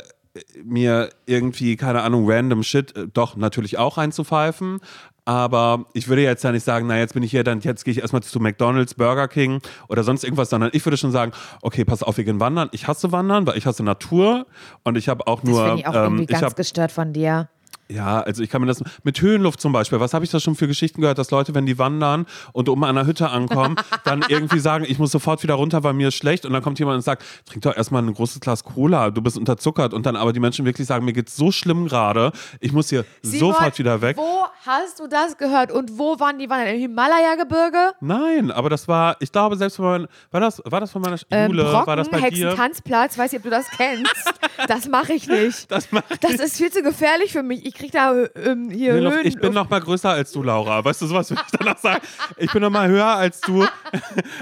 mir irgendwie, keine Ahnung, random Shit, äh, doch natürlich auch reinzupfeifen. Aber ich würde jetzt ja nicht sagen, na jetzt bin ich hier, dann jetzt gehe ich erstmal zu McDonalds, Burger King oder sonst irgendwas, sondern ich würde schon sagen, okay, pass auf, wir gehen wandern. Ich hasse Wandern, weil ich hasse Natur und ich habe auch Das nur, ich auch ähm, irgendwie ich ganz habe gestört von dir. Ja, also ich kann mir das mit Höhenluft zum Beispiel. Was habe ich da schon für Geschichten gehört, dass Leute, wenn die wandern und oben an einer Hütte ankommen, dann irgendwie sagen, ich muss sofort wieder runter, weil mir ist schlecht. Und dann kommt jemand und sagt, trink doch erstmal ein großes Glas Cola, du bist unterzuckert. Und dann aber die Menschen wirklich sagen, mir geht's so schlimm gerade, ich muss hier Simon, sofort wieder weg. Wo hast du das gehört und wo waren die Wandern? Im Himalaya-Gebirge? Nein, aber das war, ich glaube, selbst von meiner, war das, war das von meiner Ähm, Schule, Brocken, war das bei dir? Hexentanzplatz, weiß nicht, ob du das kennst. das mache ich nicht. Das macht Das ist viel zu gefährlich für mich. Ich krieg da ähm, hier Nee, Höhen. ich bin noch mal größer als du, Laura. Weißt du, sowas will ich danach sagen? Ich bin noch mal höher als du.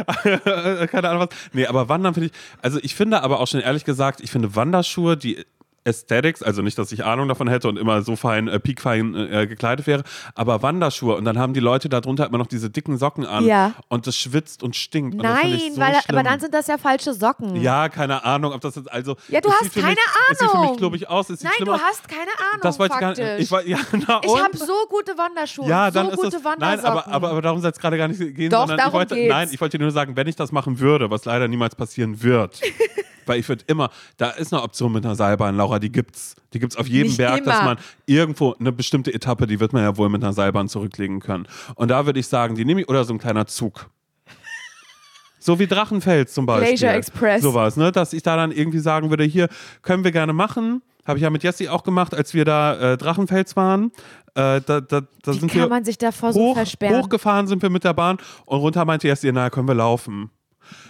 Keine Ahnung was. Nee, aber Wandern finde ich, also ich finde aber auch schon ehrlich gesagt, ich finde Wanderschuhe, die Aesthetics, also nicht, dass ich Ahnung davon hätte und immer so fein, äh, piekfein äh, gekleidet wäre, aber Wanderschuhe und dann haben die Leute darunter immer noch diese dicken Socken an Ja. und das schwitzt und stinkt. Und das Nein, ich so weil, aber dann sind das ja falsche Socken. ja, keine Ahnung, ob das jetzt also. Ja, du hast keine mich, Es sieht für mich Ahnung. klobig aus. Nein, du hast keine Ahnung. Das wollte ich gar faktisch. nicht. Ich, ja, na, Ich und? habe so gute Wanderschuhe. Ja, so dann ist gute es. Nein, aber, aber, aber darum soll es gerade gar nicht gehen, Doch, sondern ich darum wollte, geht's. nein, ich wollte dir nur sagen, wenn ich das machen würde, was leider niemals passieren wird. Weil ich würde immer, da ist eine Option mit einer Seilbahn, Laura, die gibt's. Die gibt's auf jedem Nicht Berg, dass immer. man irgendwo eine bestimmte Etappe, die wird man ja wohl mit einer Seilbahn zurücklegen können. Und da würde ich sagen, die nehme ich, oder so ein kleiner Zug. So wie Drachenfels zum Beispiel. Glacier Express. Sowas, ne? Dass ich da dann irgendwie sagen würde, hier können wir gerne machen. Habe ich ja mit Jessie auch gemacht, als wir da äh, Drachenfels waren. Äh, da, da, da Wie sind kann wir man sich davor so hoch, versperren? hochgefahren sind wir mit der Bahn und runter meinte Jessie, na, können wir laufen.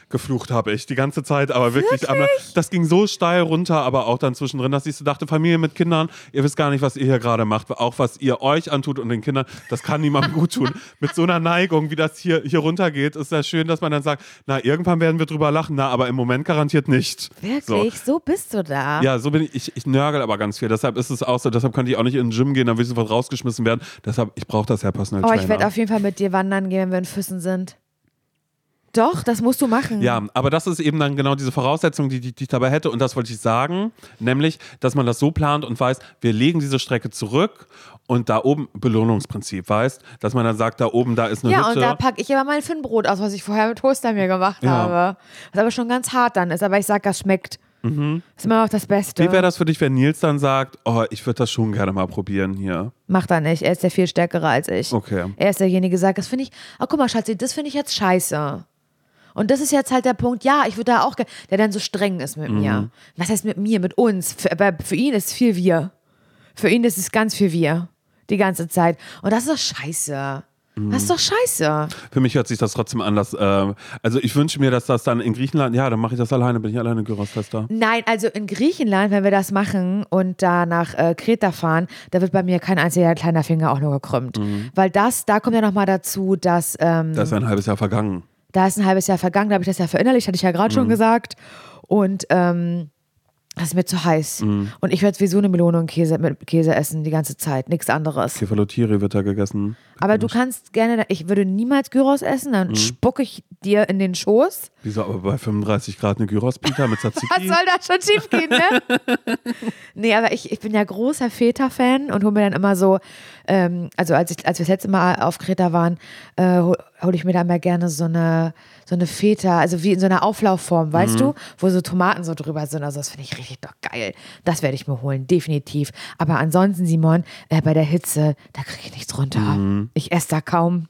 Geflucht habe ich die ganze Zeit, aber wirklich. Aber das ging so steil runter, aber auch dann zwischendrin, dass ich so dachte, Familie mit Kindern, ihr wisst gar nicht, was ihr hier gerade macht. Auch was ihr euch antut und den Kindern, das kann niemandem gut tun. Mit so einer Neigung, wie das hier, hier runtergeht, ist ja schön, dass man dann sagt, na, irgendwann werden wir drüber lachen, na, aber im Moment garantiert nicht. So. Wirklich? So. bist du da? Ja, so bin ich. Ich, ich nörgel aber ganz viel. Deshalb ist es auch so. Deshalb könnte ich auch nicht in den Gym gehen, dann würde ich sofort rausgeschmissen werden. Deshalb, ich brauche das ja Personal Oh, ich werde auf jeden Fall mit dir wandern gehen, wenn wir in Füssen sind. Doch, das musst du machen. Ja, aber das ist eben dann genau diese Voraussetzung, die, die, die ich dabei hätte. Und das wollte ich sagen, nämlich, dass man das so plant und weiß, wir legen diese Strecke zurück und da oben Belohnungsprinzip, weißt, dass man dann sagt, da oben, da ist eine Ja, Hütte. und da packe ich aber mein Finnbrot aus, was ich vorher mit Toaster mir gemacht Ja. habe. Was aber schon ganz hart dann ist, aber ich sag, das schmeckt. Ist immer noch das Beste. Mhm. Wie wäre das für dich, wenn Nils dann sagt, oh, ich würde das schon gerne mal probieren hier? Macht er nicht, er ist der viel stärkere als ich. Okay. Er ist derjenige, der sagt, das finde ich, oh guck mal, Schatzi, das finde ich jetzt scheiße. Und das ist jetzt halt der Punkt, ja, ich würde da auch, der dann so streng ist mit Mhm. mir. Was heißt mit mir, mit uns? Für, aber für ihn ist viel wir. Für ihn ist es ganz viel wir. Die ganze Zeit. Und das ist doch scheiße. Mhm. Das ist doch scheiße. Für mich hört sich das trotzdem an, dass, äh, also ich wünsche mir, dass das dann in Griechenland, ja, dann mache ich das alleine, bin ich alleine Gyros-Tester. Nein, also in Griechenland, wenn wir das machen und da nach äh, Kreta fahren, da wird bei mir kein einziger kleiner Finger auch nur gekrümmt. Weil das, da kommt ja nochmal dazu, dass ähm, Da ist ja ein halbes Jahr vergangen. Da ist ein halbes Jahr vergangen, da habe ich das ja verinnerlicht, hatte ich ja gerade schon gesagt. Und ähm, das ist mir zu heiß. Und ich werde sowieso eine Melone und Käse mit Käse essen die ganze Zeit, nichts anderes. Kefalotiri wird da gegessen. Aber du kannst gerne, ich würde niemals Gyros essen, dann spucke ich dir in den Schoß. Wieso aber bei 35 Grad eine Gyros-Pita mit Was Tzatziki? soll da schon schief gehen, ne? nee, aber ich, ich bin ja großer Feta-Fan und hole mir dann immer so, ähm, also als, ich, als wir das letzte Mal auf Kreta waren, äh, hole hol ich mir da immer gerne so eine, so eine Feta, also wie in so einer Auflaufform, weißt du, wo so Tomaten so drüber sind. Also das finde ich richtig doch geil. Das werde ich mir holen, definitiv. Aber ansonsten, Simon, äh, bei der Hitze, da kriege ich nichts runter. Ich esse da kaum.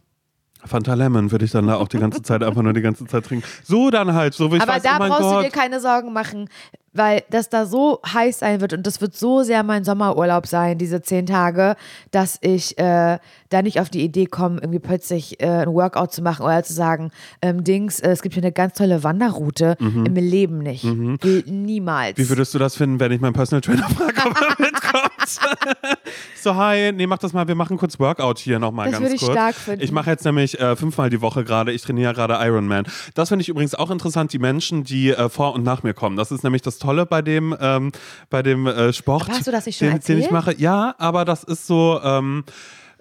Fanta Lemon würde ich dann da auch die ganze Zeit einfach nur die ganze Zeit trinken. So dann halt, so wie ich Aber weiß, da oh brauchst Gott. du dir keine Sorgen machen, weil das da so heiß sein wird und das wird so sehr mein Sommerurlaub sein, diese zehn Tage, dass ich äh, da nicht auf die Idee komme, irgendwie plötzlich äh, ein Workout zu machen oder zu sagen, ähm, Dings, äh, es gibt hier eine ganz tolle Wanderroute, im Leben nicht. Gilt niemals. Mhm. Wie würdest du das finden, wenn ich meinen Personal Trainer frage, ob er mitkommt? so, hi, nee, mach das mal, wir machen kurz Workout hier nochmal Das ganz würde ich kurz. stark finden. Ich mache jetzt nämlich äh, fünfmal die Woche gerade, ich trainiere gerade Ironman. Das finde ich übrigens auch interessant, die Menschen, die äh, vor und nach mir kommen. Das ist nämlich das Tolle bei dem, ähm, bei dem äh, Sport, Aber hast du das nicht schon den, den ich mache. Ja, aber das ist so, ähm,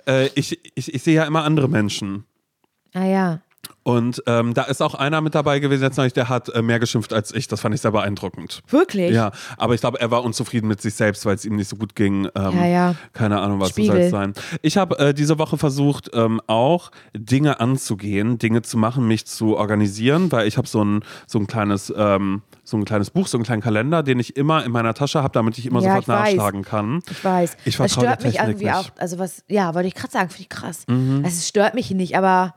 äh, ich, ich, ich sehe ja immer andere Menschen. ah ja. Und ähm, da ist auch einer mit dabei gewesen, jetzt neulich, der hat äh, mehr geschimpft als ich. Das fand ich sehr beeindruckend. Wirklich? Ja, aber ich glaube, er war unzufrieden mit sich selbst, weil es ihm nicht so gut ging. Ähm, Ja, ja. Keine Ahnung, was soll es sein. Ich habe äh, diese Woche versucht, ähm, auch Dinge anzugehen, Dinge zu machen, mich zu organisieren, weil ich habe so ein, so ein kleines, ähm, so ein kleines Buch, so einen kleinen Kalender, den ich immer in meiner Tasche habe, damit ich immer Ja, sofort ich nachschlagen kann. Ich weiß. Ich das stört mich irgendwie nicht. auch. Also was, ja, wollte ich gerade sagen, finde ich krass. Mhm. Also es stört mich nicht, aber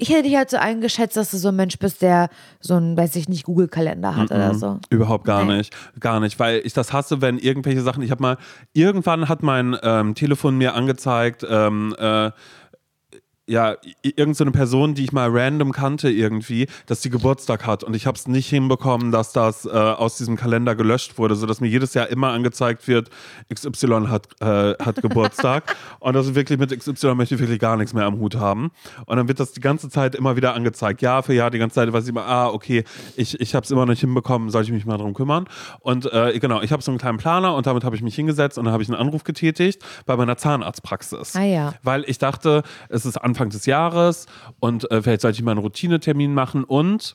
ich hätte dich halt so eingeschätzt, dass du so ein Mensch bist, der so ein, weiß ich nicht, Google-Kalender hat oder so. Überhaupt gar Nee. nicht. Gar nicht, weil ich das hasse, wenn irgendwelche Sachen, ich habe mal, irgendwann hat mein ähm, Telefon mir angezeigt, ähm, äh, ja, i- irgend so eine Person, die ich mal random kannte irgendwie, dass die Geburtstag hat und ich habe es nicht hinbekommen, dass das äh, aus diesem Kalender gelöscht wurde, sodass mir jedes Jahr immer angezeigt wird, XY hat, äh, hat Geburtstag und das ist wirklich mit XY möchte ich wirklich gar nichts mehr am Hut haben und dann wird das die ganze Zeit immer wieder angezeigt, Jahr für Jahr, die ganze Zeit weiß ich immer, ah, okay, ich, ich habe es immer noch nicht hinbekommen, soll ich mich mal drum kümmern und äh, genau, ich habe so einen kleinen Planer und damit habe ich mich hingesetzt und dann habe ich einen Anruf getätigt bei meiner Zahnarztpraxis. Ah ja. Weil ich dachte, es ist Anfang des Jahres und äh, vielleicht sollte ich mal einen Routinetermin machen und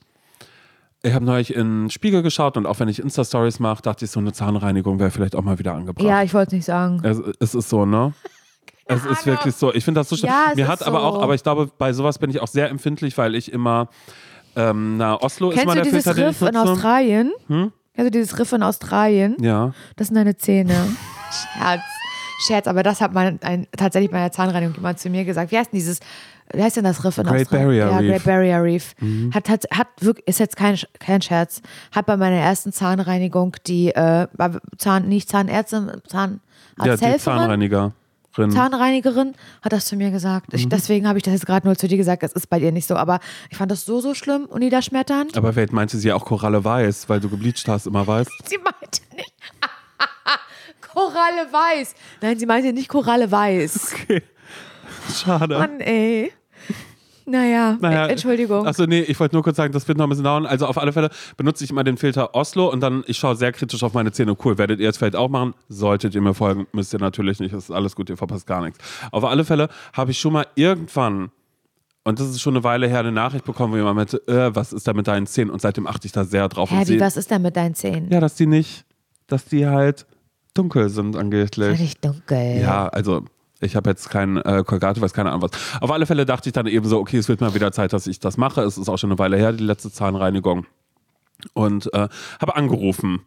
ich habe neulich in den Spiegel geschaut und auch wenn ich Insta-Stories mache, dachte ich, so eine Zahnreinigung wäre vielleicht auch mal wieder angebracht. Ja, ich wollte es nicht sagen. Es, es ist so, ne? Es ist wirklich so. Ich finde das so schlimm. Ja, Mir ist hat aber so. auch, aber ich glaube, bei sowas bin ich auch sehr empfindlich, weil ich immer, ähm, na, Oslo ist Kennst mal du der dieses Filter, den Riff ich in nutze. Australien? Kennst du dieses Riff in Australien? Ja. Das sind deine Zähne. Scherz. Scherz, aber das hat mein, ein, tatsächlich bei der Zahnreinigung jemand zu mir gesagt. Wie heißt denn dieses, wie heißt denn das Riff in Great Australien? Barrier ja, Reef. Great Barrier Reef. Hat, hat, hat wirklich, ist jetzt kein, kein Scherz, hat bei meiner ersten Zahnreinigung die, äh, Zahn, nicht Zahnärztin, Ja, die Zahnreinigerin. Zahnreinigerin hat das zu mir gesagt. Mhm. Ich, deswegen habe ich das jetzt gerade nur zu dir gesagt, es ist bei dir nicht so. Aber ich fand das so, so schlimm und niederschmetternd. Aber vielleicht meinte sie auch Koralle Weiß, weil du gebleicht hast, immer weiß. Sie meinte nicht. Koralle Weiß. Nein, sie meinte nicht Koralle Weiß. Okay. Schade. Mann, ey. Naja, Naja, äh, Entschuldigung. Achso, nee, ich wollte nur kurz sagen, das wird noch ein bisschen dauern. Also auf alle Fälle benutze ich immer den Filter Oslo und dann, ich schaue sehr kritisch auf meine Zähne. Cool, werdet ihr jetzt vielleicht auch machen? Solltet ihr mir folgen, müsst ihr natürlich nicht. Das ist alles gut, ihr verpasst gar nichts. Auf alle Fälle habe ich schon mal irgendwann, und das ist schon eine Weile her, eine Nachricht bekommen, wo jemand meinte, äh, was ist da mit deinen Zähnen? Und seitdem achte ich da sehr drauf. Hä, und wie, was ist denn mit deinen Zähnen? Ja, dass die nicht, dass die halt dunkel sind angeblich. Völlig dunkel. Ja, also ich habe jetzt kein äh, Colgate, weiß keine Ahnung was. Auf alle Fälle dachte ich dann eben so, okay, es wird mal wieder Zeit, dass ich das mache. Es ist auch schon eine Weile her, die letzte Zahnreinigung. Und äh, habe angerufen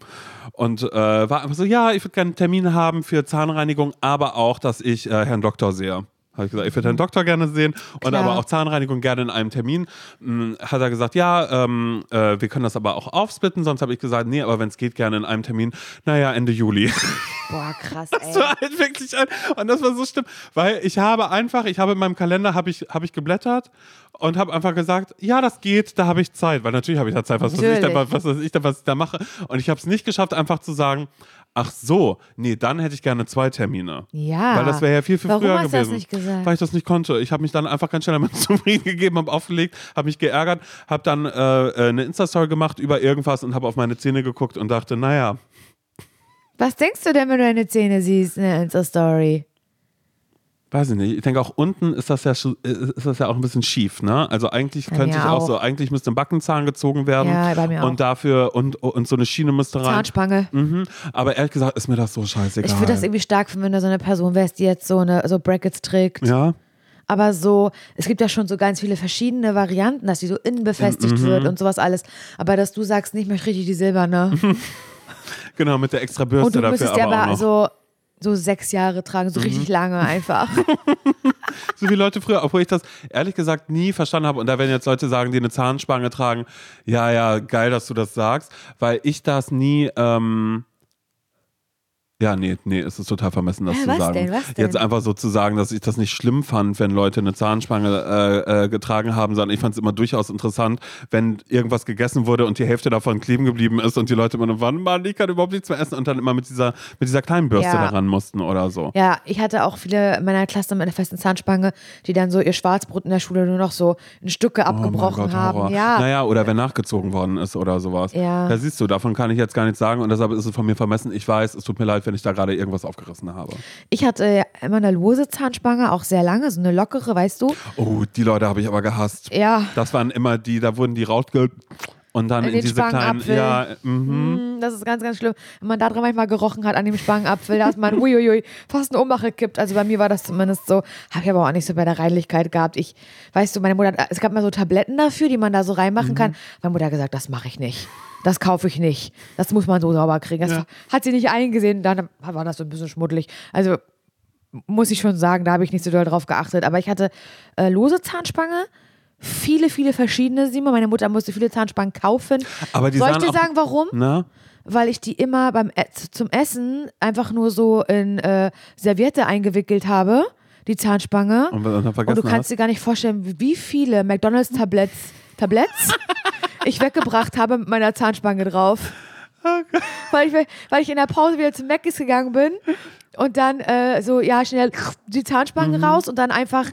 und äh, war einfach so, ja, ich würde gerne einen Termin haben für Zahnreinigung, aber auch, dass ich äh, Herrn Doktor sehe. Habe ich gesagt, ich würde Herrn Doktor gerne sehen und Klar. aber auch Zahnreinigung gerne in einem Termin. Hm, hat er gesagt, ja, ähm, äh, wir können das aber auch aufsplitten. Sonst habe ich gesagt, nee, aber wenn es geht, gerne in einem Termin. Naja, Ende Juli. Boah, krass, Das ey. war halt wirklich ein, und das war so schlimm, weil ich habe einfach, ich habe in meinem Kalender habe ich, habe ich geblättert und habe einfach gesagt, ja, das geht, da habe ich Zeit, weil natürlich habe ich da Zeit, was weiß ich da, was weiß ich da, was ich da mache und ich habe es nicht geschafft, einfach zu sagen, ach so, nee, dann hätte ich gerne zwei Termine. Ja. Weil das wäre ja viel, viel Warum früher hast du das gewesen. nicht gesagt? Weil ich das nicht konnte. Ich habe mich dann einfach ganz schnell damit zufrieden gegeben, habe aufgelegt, habe mich geärgert, habe dann äh, äh, eine Insta-Story gemacht über irgendwas und habe auf meine Zähne geguckt und dachte, naja, Was denkst du denn, wenn du deine Zähne siehst in der Insta-Story? Weiß ich nicht. Ich denke auch unten ist das ja schu- ist das ja auch ein bisschen schief, ne? Also eigentlich könnte ich auch, auch. so, eigentlich müsste ein Backenzahn gezogen werden. Ja, bei mir auch. Und dafür und, und so eine Schiene müsste rein. Zahnspange. Mhm. Aber ehrlich gesagt ist mir das so scheißegal. Ich würde das irgendwie stark finden, wenn du so eine Person wärst, die jetzt so eine so Brackets trägt. ja. Aber so, es gibt ja schon so ganz viele verschiedene Varianten, dass die so innen befestigt Mhm. wird und sowas alles. Aber dass du sagst, nicht mehr richtig die silberne. Genau, mit der extra Und Bürste du dafür ja aber auch aber noch. so, so sechs Jahre tragen, so Mhm. richtig lange einfach. So wie Leute früher, obwohl ich das ehrlich gesagt nie verstanden habe. Und da werden jetzt Leute sagen, die eine Zahnspange tragen, ja, ja, geil, dass du das sagst, weil ich das nie. Ähm, ja, nee, nee, es ist total vermessen, das Hä, zu sagen. denn, was denn? Jetzt einfach so zu sagen, dass ich das nicht schlimm fand, wenn Leute eine Zahnspange äh, äh, getragen haben, sondern ich fand es immer durchaus interessant, wenn irgendwas gegessen wurde und die Hälfte davon kleben geblieben ist und die Leute immer nur waren, Mann, ich kann überhaupt nichts mehr essen und dann immer mit dieser, mit dieser kleinen Bürste Ja. daran mussten oder so. Ja, ich hatte auch viele in meiner Klasse mit einer festen Zahnspange, die dann so ihr Schwarzbrot in der Schule nur noch so in Stücke abgebrochen oh Gott, haben. Horror. Ja. Naja, oder wenn nachgezogen worden ist oder sowas. Ja. Da siehst du, davon kann ich jetzt gar nichts sagen und deshalb ist es von mir vermessen. Ich weiß, es tut mir leid, wenn ich da gerade irgendwas aufgerissen habe. Ich hatte immer eine lose Zahnspange, auch sehr lange, so eine lockere, weißt du? Oh, die Leute habe ich aber gehasst. Ja. Das waren immer die, da wurden die rausge... Und dann In in, diese kleinen, ja, mhm. Mm, Das ist ganz, ganz schlimm. Wenn man da dran manchmal gerochen hat an dem Spangenapfel, da hat man uiuiui, fast eine Ohnmacht gekippt. Also bei mir war das zumindest so. Habe ich aber auch nicht so bei der Reinlichkeit gehabt. Ich, weißt du, meine Mutter, hat- es gab mal so Tabletten dafür, die man da so reinmachen kann. Meine Mutter hat gesagt, das mache ich nicht. Das kaufe ich nicht. Das muss man so sauber kriegen. Das Ja. hat sie nicht eingesehen. Dann war das so ein bisschen schmuddelig. Also muss ich schon sagen, da habe ich nicht so doll drauf geachtet. Aber ich hatte äh, lose Zahnspange. Viele, viele verschiedene Simon. Meine Mutter musste viele Zahnspangen kaufen. Aber die Soll ich dir sagen, warum? Na? weil ich die immer beim E- zum Essen einfach nur so in äh, Serviette eingewickelt habe, die Zahnspange. Und Und vergessen du kannst hast. dir gar nicht vorstellen, wie- viele McDonalds Tabletts, Tabletts ich weggebracht habe mit meiner Zahnspange drauf. Weil ich, weil ich in der Pause wieder zum Mc's gegangen bin und dann äh, so, ja, schnell die Zahnspange raus und dann einfach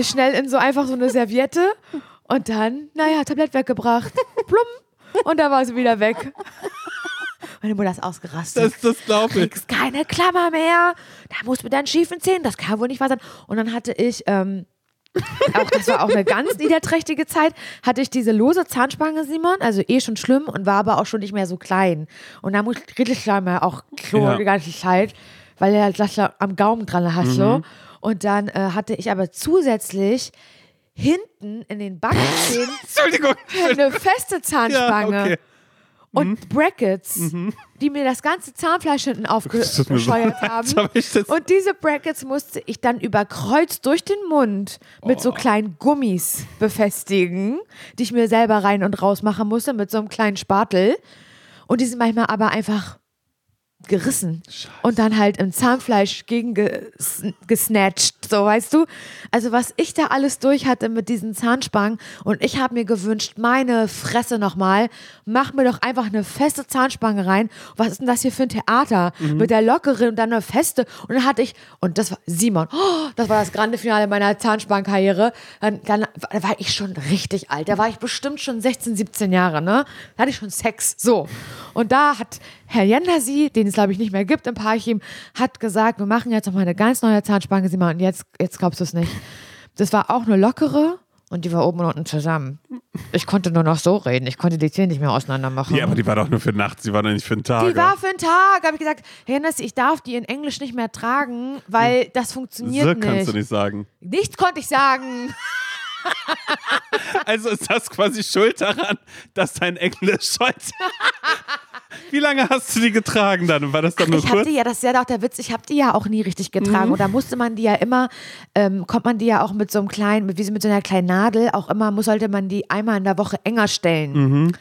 schnell in so einfach so eine Serviette und dann, naja, Tablett weggebracht. Plum. Und da war sie wieder weg. Meine Mutter ist ausgerastet. Das, das glaube ich. kriegst keine Klammer mehr. Da musst du mit deinen schiefen Zähnen, das kann wohl nicht wahr sein. Und dann hatte ich, ähm, auch das war auch eine ganz niederträchtige Zeit, hatte ich diese lose Zahnspange, Simon, also eh schon schlimm und war aber auch schon nicht mehr so klein. Und da muss ich ja auch Klo Ja. die ganze Zeit, weil er das ja am Gaumen dran hast, so. Und dann äh, hatte ich aber zusätzlich hinten in den Entschuldigung. eine feste Zahnspange Ja, okay. Und Brackets, die mir das ganze Zahnfleisch hinten aufgescheuert haben. jetzt- Und diese Brackets musste ich dann überkreuzt durch den Mund mit Oh. so kleinen Gummis befestigen, die ich mir selber rein und raus machen musste mit so einem kleinen Spatel. Und die sind manchmal aber einfach gerissen und dann halt im Zahnfleisch gegen ges gesnatcht, so weißt du. Also was ich da alles durch hatte mit diesen Zahnspangen und ich habe mir gewünscht, meine Fresse nochmal, mach mir doch einfach eine feste Zahnspange rein. Was ist denn das hier für ein Theater? Mit der lockeren und dann eine feste und dann hatte ich, und das war Simon, oh, das war das grande Finale meiner Zahnspangenkarriere, dann, dann da war ich schon richtig alt, da war ich bestimmt schon 16, 17 Jahre, ne? Da hatte ich schon Sex, so. Und da hat Herr Jendasi, den es glaube ich nicht mehr gibt im Parchim, hat gesagt, wir machen jetzt noch mal eine ganz neue Zahnspange, Simon, und jetzt, jetzt glaubst du es nicht. Das war auch eine lockere und die war oben und unten zusammen. Ich konnte nur noch so reden, ich konnte die Zähne nicht mehr auseinander machen. Ja, aber die war doch nur für nachts, die war doch nicht für einen Tag. Die war für einen Tag, habe ich gesagt, Jendasi, ich darf die in Englisch nicht mehr tragen, weil das funktioniert so nicht. kannst du nicht sagen. Nichts konnte ich sagen. Also ist das quasi schuld daran, dass dein Englisch heute. Wie lange hast du die getragen dann? War das dann nur Ich kurz? die ja, das ist ja doch der Witz, ich habe die ja auch nie richtig getragen. Mhm. Und da musste man die ja immer, ähm, kommt man die ja auch mit so einem kleinen, mit, wie sie mit so einer kleinen Nadel, auch immer muss, sollte man die einmal in der Woche enger stellen. Mhm.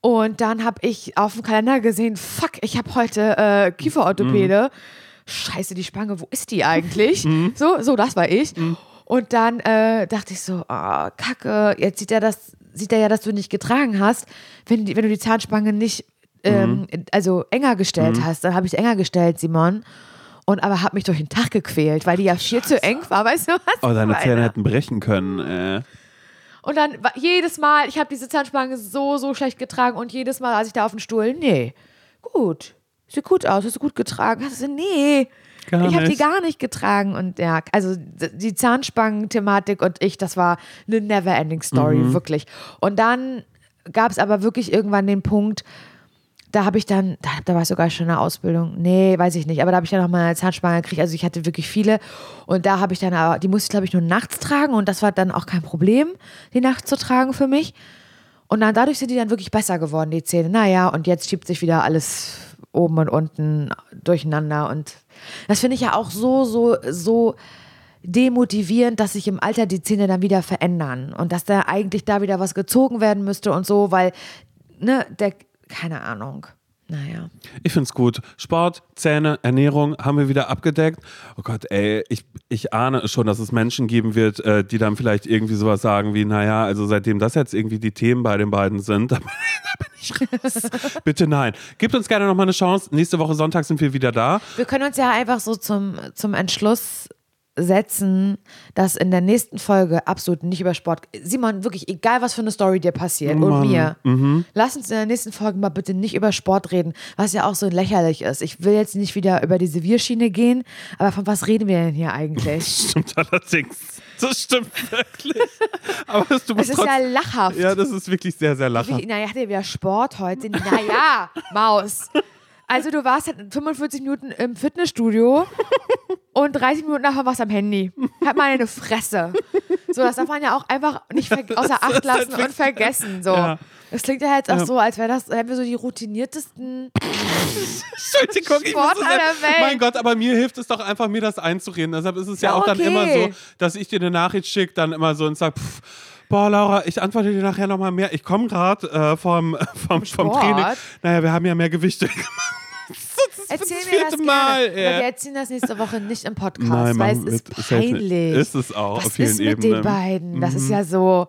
Und dann habe ich auf dem Kalender gesehen, fuck, ich habe heute äh, Kieferorthopäde. Scheiße, die Spange, wo ist die eigentlich? Mhm. So, so, das war ich. Und dann äh, dachte ich so, ah, kacke, jetzt sieht er das, sieht er ja, dass du nicht getragen hast, wenn, die, wenn du die Zahnspange nicht ähm, Mhm. also enger gestellt hast. Dann habe ich enger gestellt, Simon. Und aber habe mich durch den Tag gequält, weil die ja viel zu eng war, weißt du was? Oh, deine Zähne hätten brechen können. Äh. Und dann war jedes Mal, ich habe diese Zahnspange so, so schlecht getragen und jedes Mal, als ich da auf dem Stuhl, nee, gut, sieht gut aus, hast du gut getragen? Hast du, nee, Gar ich habe die nicht. gar nicht getragen. Und ja, also d- die Zahnspangen-Thematik und ich, das war eine never-ending Story, Mhm. wirklich. Und dann gab es aber wirklich irgendwann den Punkt, da habe ich dann, da, da war ich sogar schon in der Ausbildung. Nee, weiß ich nicht. Aber da habe ich dann noch mal Zahnspange gekriegt. Also ich hatte wirklich viele. Und da habe ich dann, aber- die musste ich, glaube ich, nur nachts tragen. Und das war dann auch kein Problem, die nachts zu tragen für mich. Und dann dadurch sind die dann wirklich besser geworden, die Zähne. Naja, und jetzt schiebt sich wieder alles oben und unten durcheinander. Und das finde ich ja auch so, so, so demotivierend, dass sich im Alter die Zähne dann wieder verändern. Und dass da eigentlich da wieder was gezogen werden müsste und so, weil, ne, der, keine Ahnung. Naja. Ich find's gut. Sport, Zähne, Ernährung haben wir wieder abgedeckt. Oh Gott, ey, ich, ich ahne es schon, dass es Menschen geben wird, äh, die dann vielleicht irgendwie sowas sagen wie, naja, also seitdem das jetzt irgendwie die Themen bei den beiden sind, da bin, da bin ich raus. Bitte nein. Gebt uns gerne nochmal eine Chance. Nächste Woche Sonntag sind wir wieder da. Wir können uns ja einfach so zum, zum Entschluss setzen, dass in der nächsten Folge absolut nicht über Sport. Simon, wirklich, egal was für eine Story dir passiert und Mann, mir, mhm. lass uns in der nächsten Folge mal bitte nicht über Sport reden, was ja auch so lächerlich ist. Ich will jetzt nicht wieder über diese Wir-Schiene gehen, aber von was reden wir denn hier eigentlich? Stimmt allerdings. Das stimmt wirklich. Aber du Es musst ist ja lachhaft. Ja, das ist wirklich sehr, sehr lachhaft. Naja, hat er wieder Sport heute? Naja, Maus. Also du warst halt 45 Minuten im Fitnessstudio und 30 Minuten nachher warst du am Handy. Hat mal eine Fresse. So, das darf man ja auch einfach nicht außer Acht lassen und vergessen. So. Ja. Das klingt ja jetzt auch so, als wäre das, wären wir so die routiniertesten. Entschuldigung, ich Sportler muss das der Welt. Mein Gott, aber mir hilft es doch einfach, mir das einzureden. Deshalb ist es ja, Ja, auch dann okay. immer so, dass ich dir eine Nachricht schicke, dann immer so und sage, Boah, Laura, ich antworte dir nachher nochmal mehr. Ich komme gerade äh, vom, vom, vom Sport? Training. Naja, wir haben ja mehr Gewichte gemacht. Das Erzähl das mir das vierte gerne. Mal. Aber wir erzählen das nächste Woche nicht im Podcast, Nein, weil es ist peinlich. ist es auch, Was auf vielen ist mit Ebenen. Mhm. den beiden? Das ist ja so,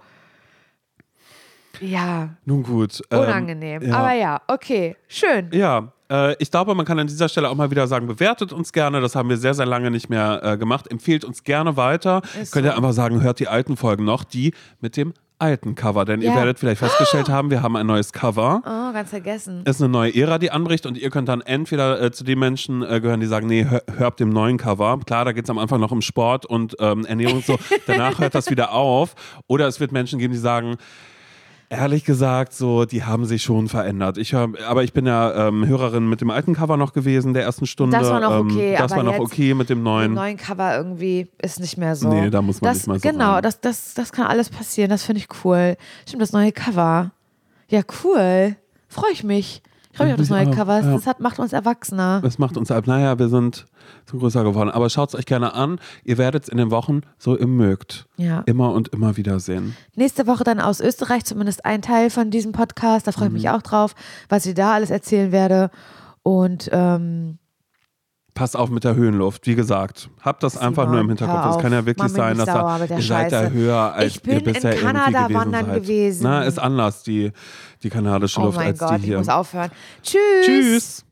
ja, Nun gut. ähm, unangenehm. ja. Aber ja, okay, schön. Ja, äh, ich glaube, man kann an dieser Stelle auch mal wieder sagen, bewertet uns gerne. Das haben wir sehr, sehr lange nicht mehr äh, gemacht. Empfehlt uns gerne weiter. Ist Könnt ihr so. einfach sagen, hört die alten Folgen noch, die mit dem alten Cover. Denn ihr Ja. werdet vielleicht festgestellt haben, wir haben ein neues Cover. Oh, ganz vergessen. Es ist eine neue Ära, die anbricht und ihr könnt dann entweder äh, zu den Menschen äh, gehören, die sagen, nee, hör, hör ab dem neuen Cover. Klar, da geht es am Anfang noch um Sport und ähm, Ernährung und so. Danach hört das wieder auf. Oder es wird Menschen geben, die sagen, Ehrlich gesagt, so, die haben sich schon verändert. Ich hör, aber ich bin ja ähm, Hörerin mit dem alten Cover noch gewesen, der ersten Stunde. Das war noch ähm, okay, Das aber war noch okay mit dem neuen. neuen Cover irgendwie ist nicht mehr so. Nee, da muss man das, nicht mal so Genau, rein. das, das, das kann alles passieren. Das finde ich cool. Stimmt, das neue Cover. Ja, cool. Freue ich mich. Ich freue mich auf das neue auch, Cover. ja. Das hat, macht uns erwachsener. Das macht uns ab. Naja, wir sind zu größer geworden. Aber schaut es euch gerne an. Ihr werdet es in den Wochen so im mögt. Ja. Immer und immer wieder sehen. Nächste Woche dann aus Österreich, zumindest ein Teil von diesem Podcast. Da freue ich Mhm. mich auch drauf, was ich da alles erzählen werde. Und ähm, Passt auf mit der Höhenluft. Wie gesagt, habt das einfach Simon, nur im Hinterkopf. Es kann ja wirklich sein, dass da, ihr seid da höher, als Ich bin ihr bisher in Kanada irgendwie gewesen wandern seid. gewesen. Na, ist anders, die, die kanadische oh Luft, als Gott, die ich hier. muss aufhören. Tschüss. Tschüss.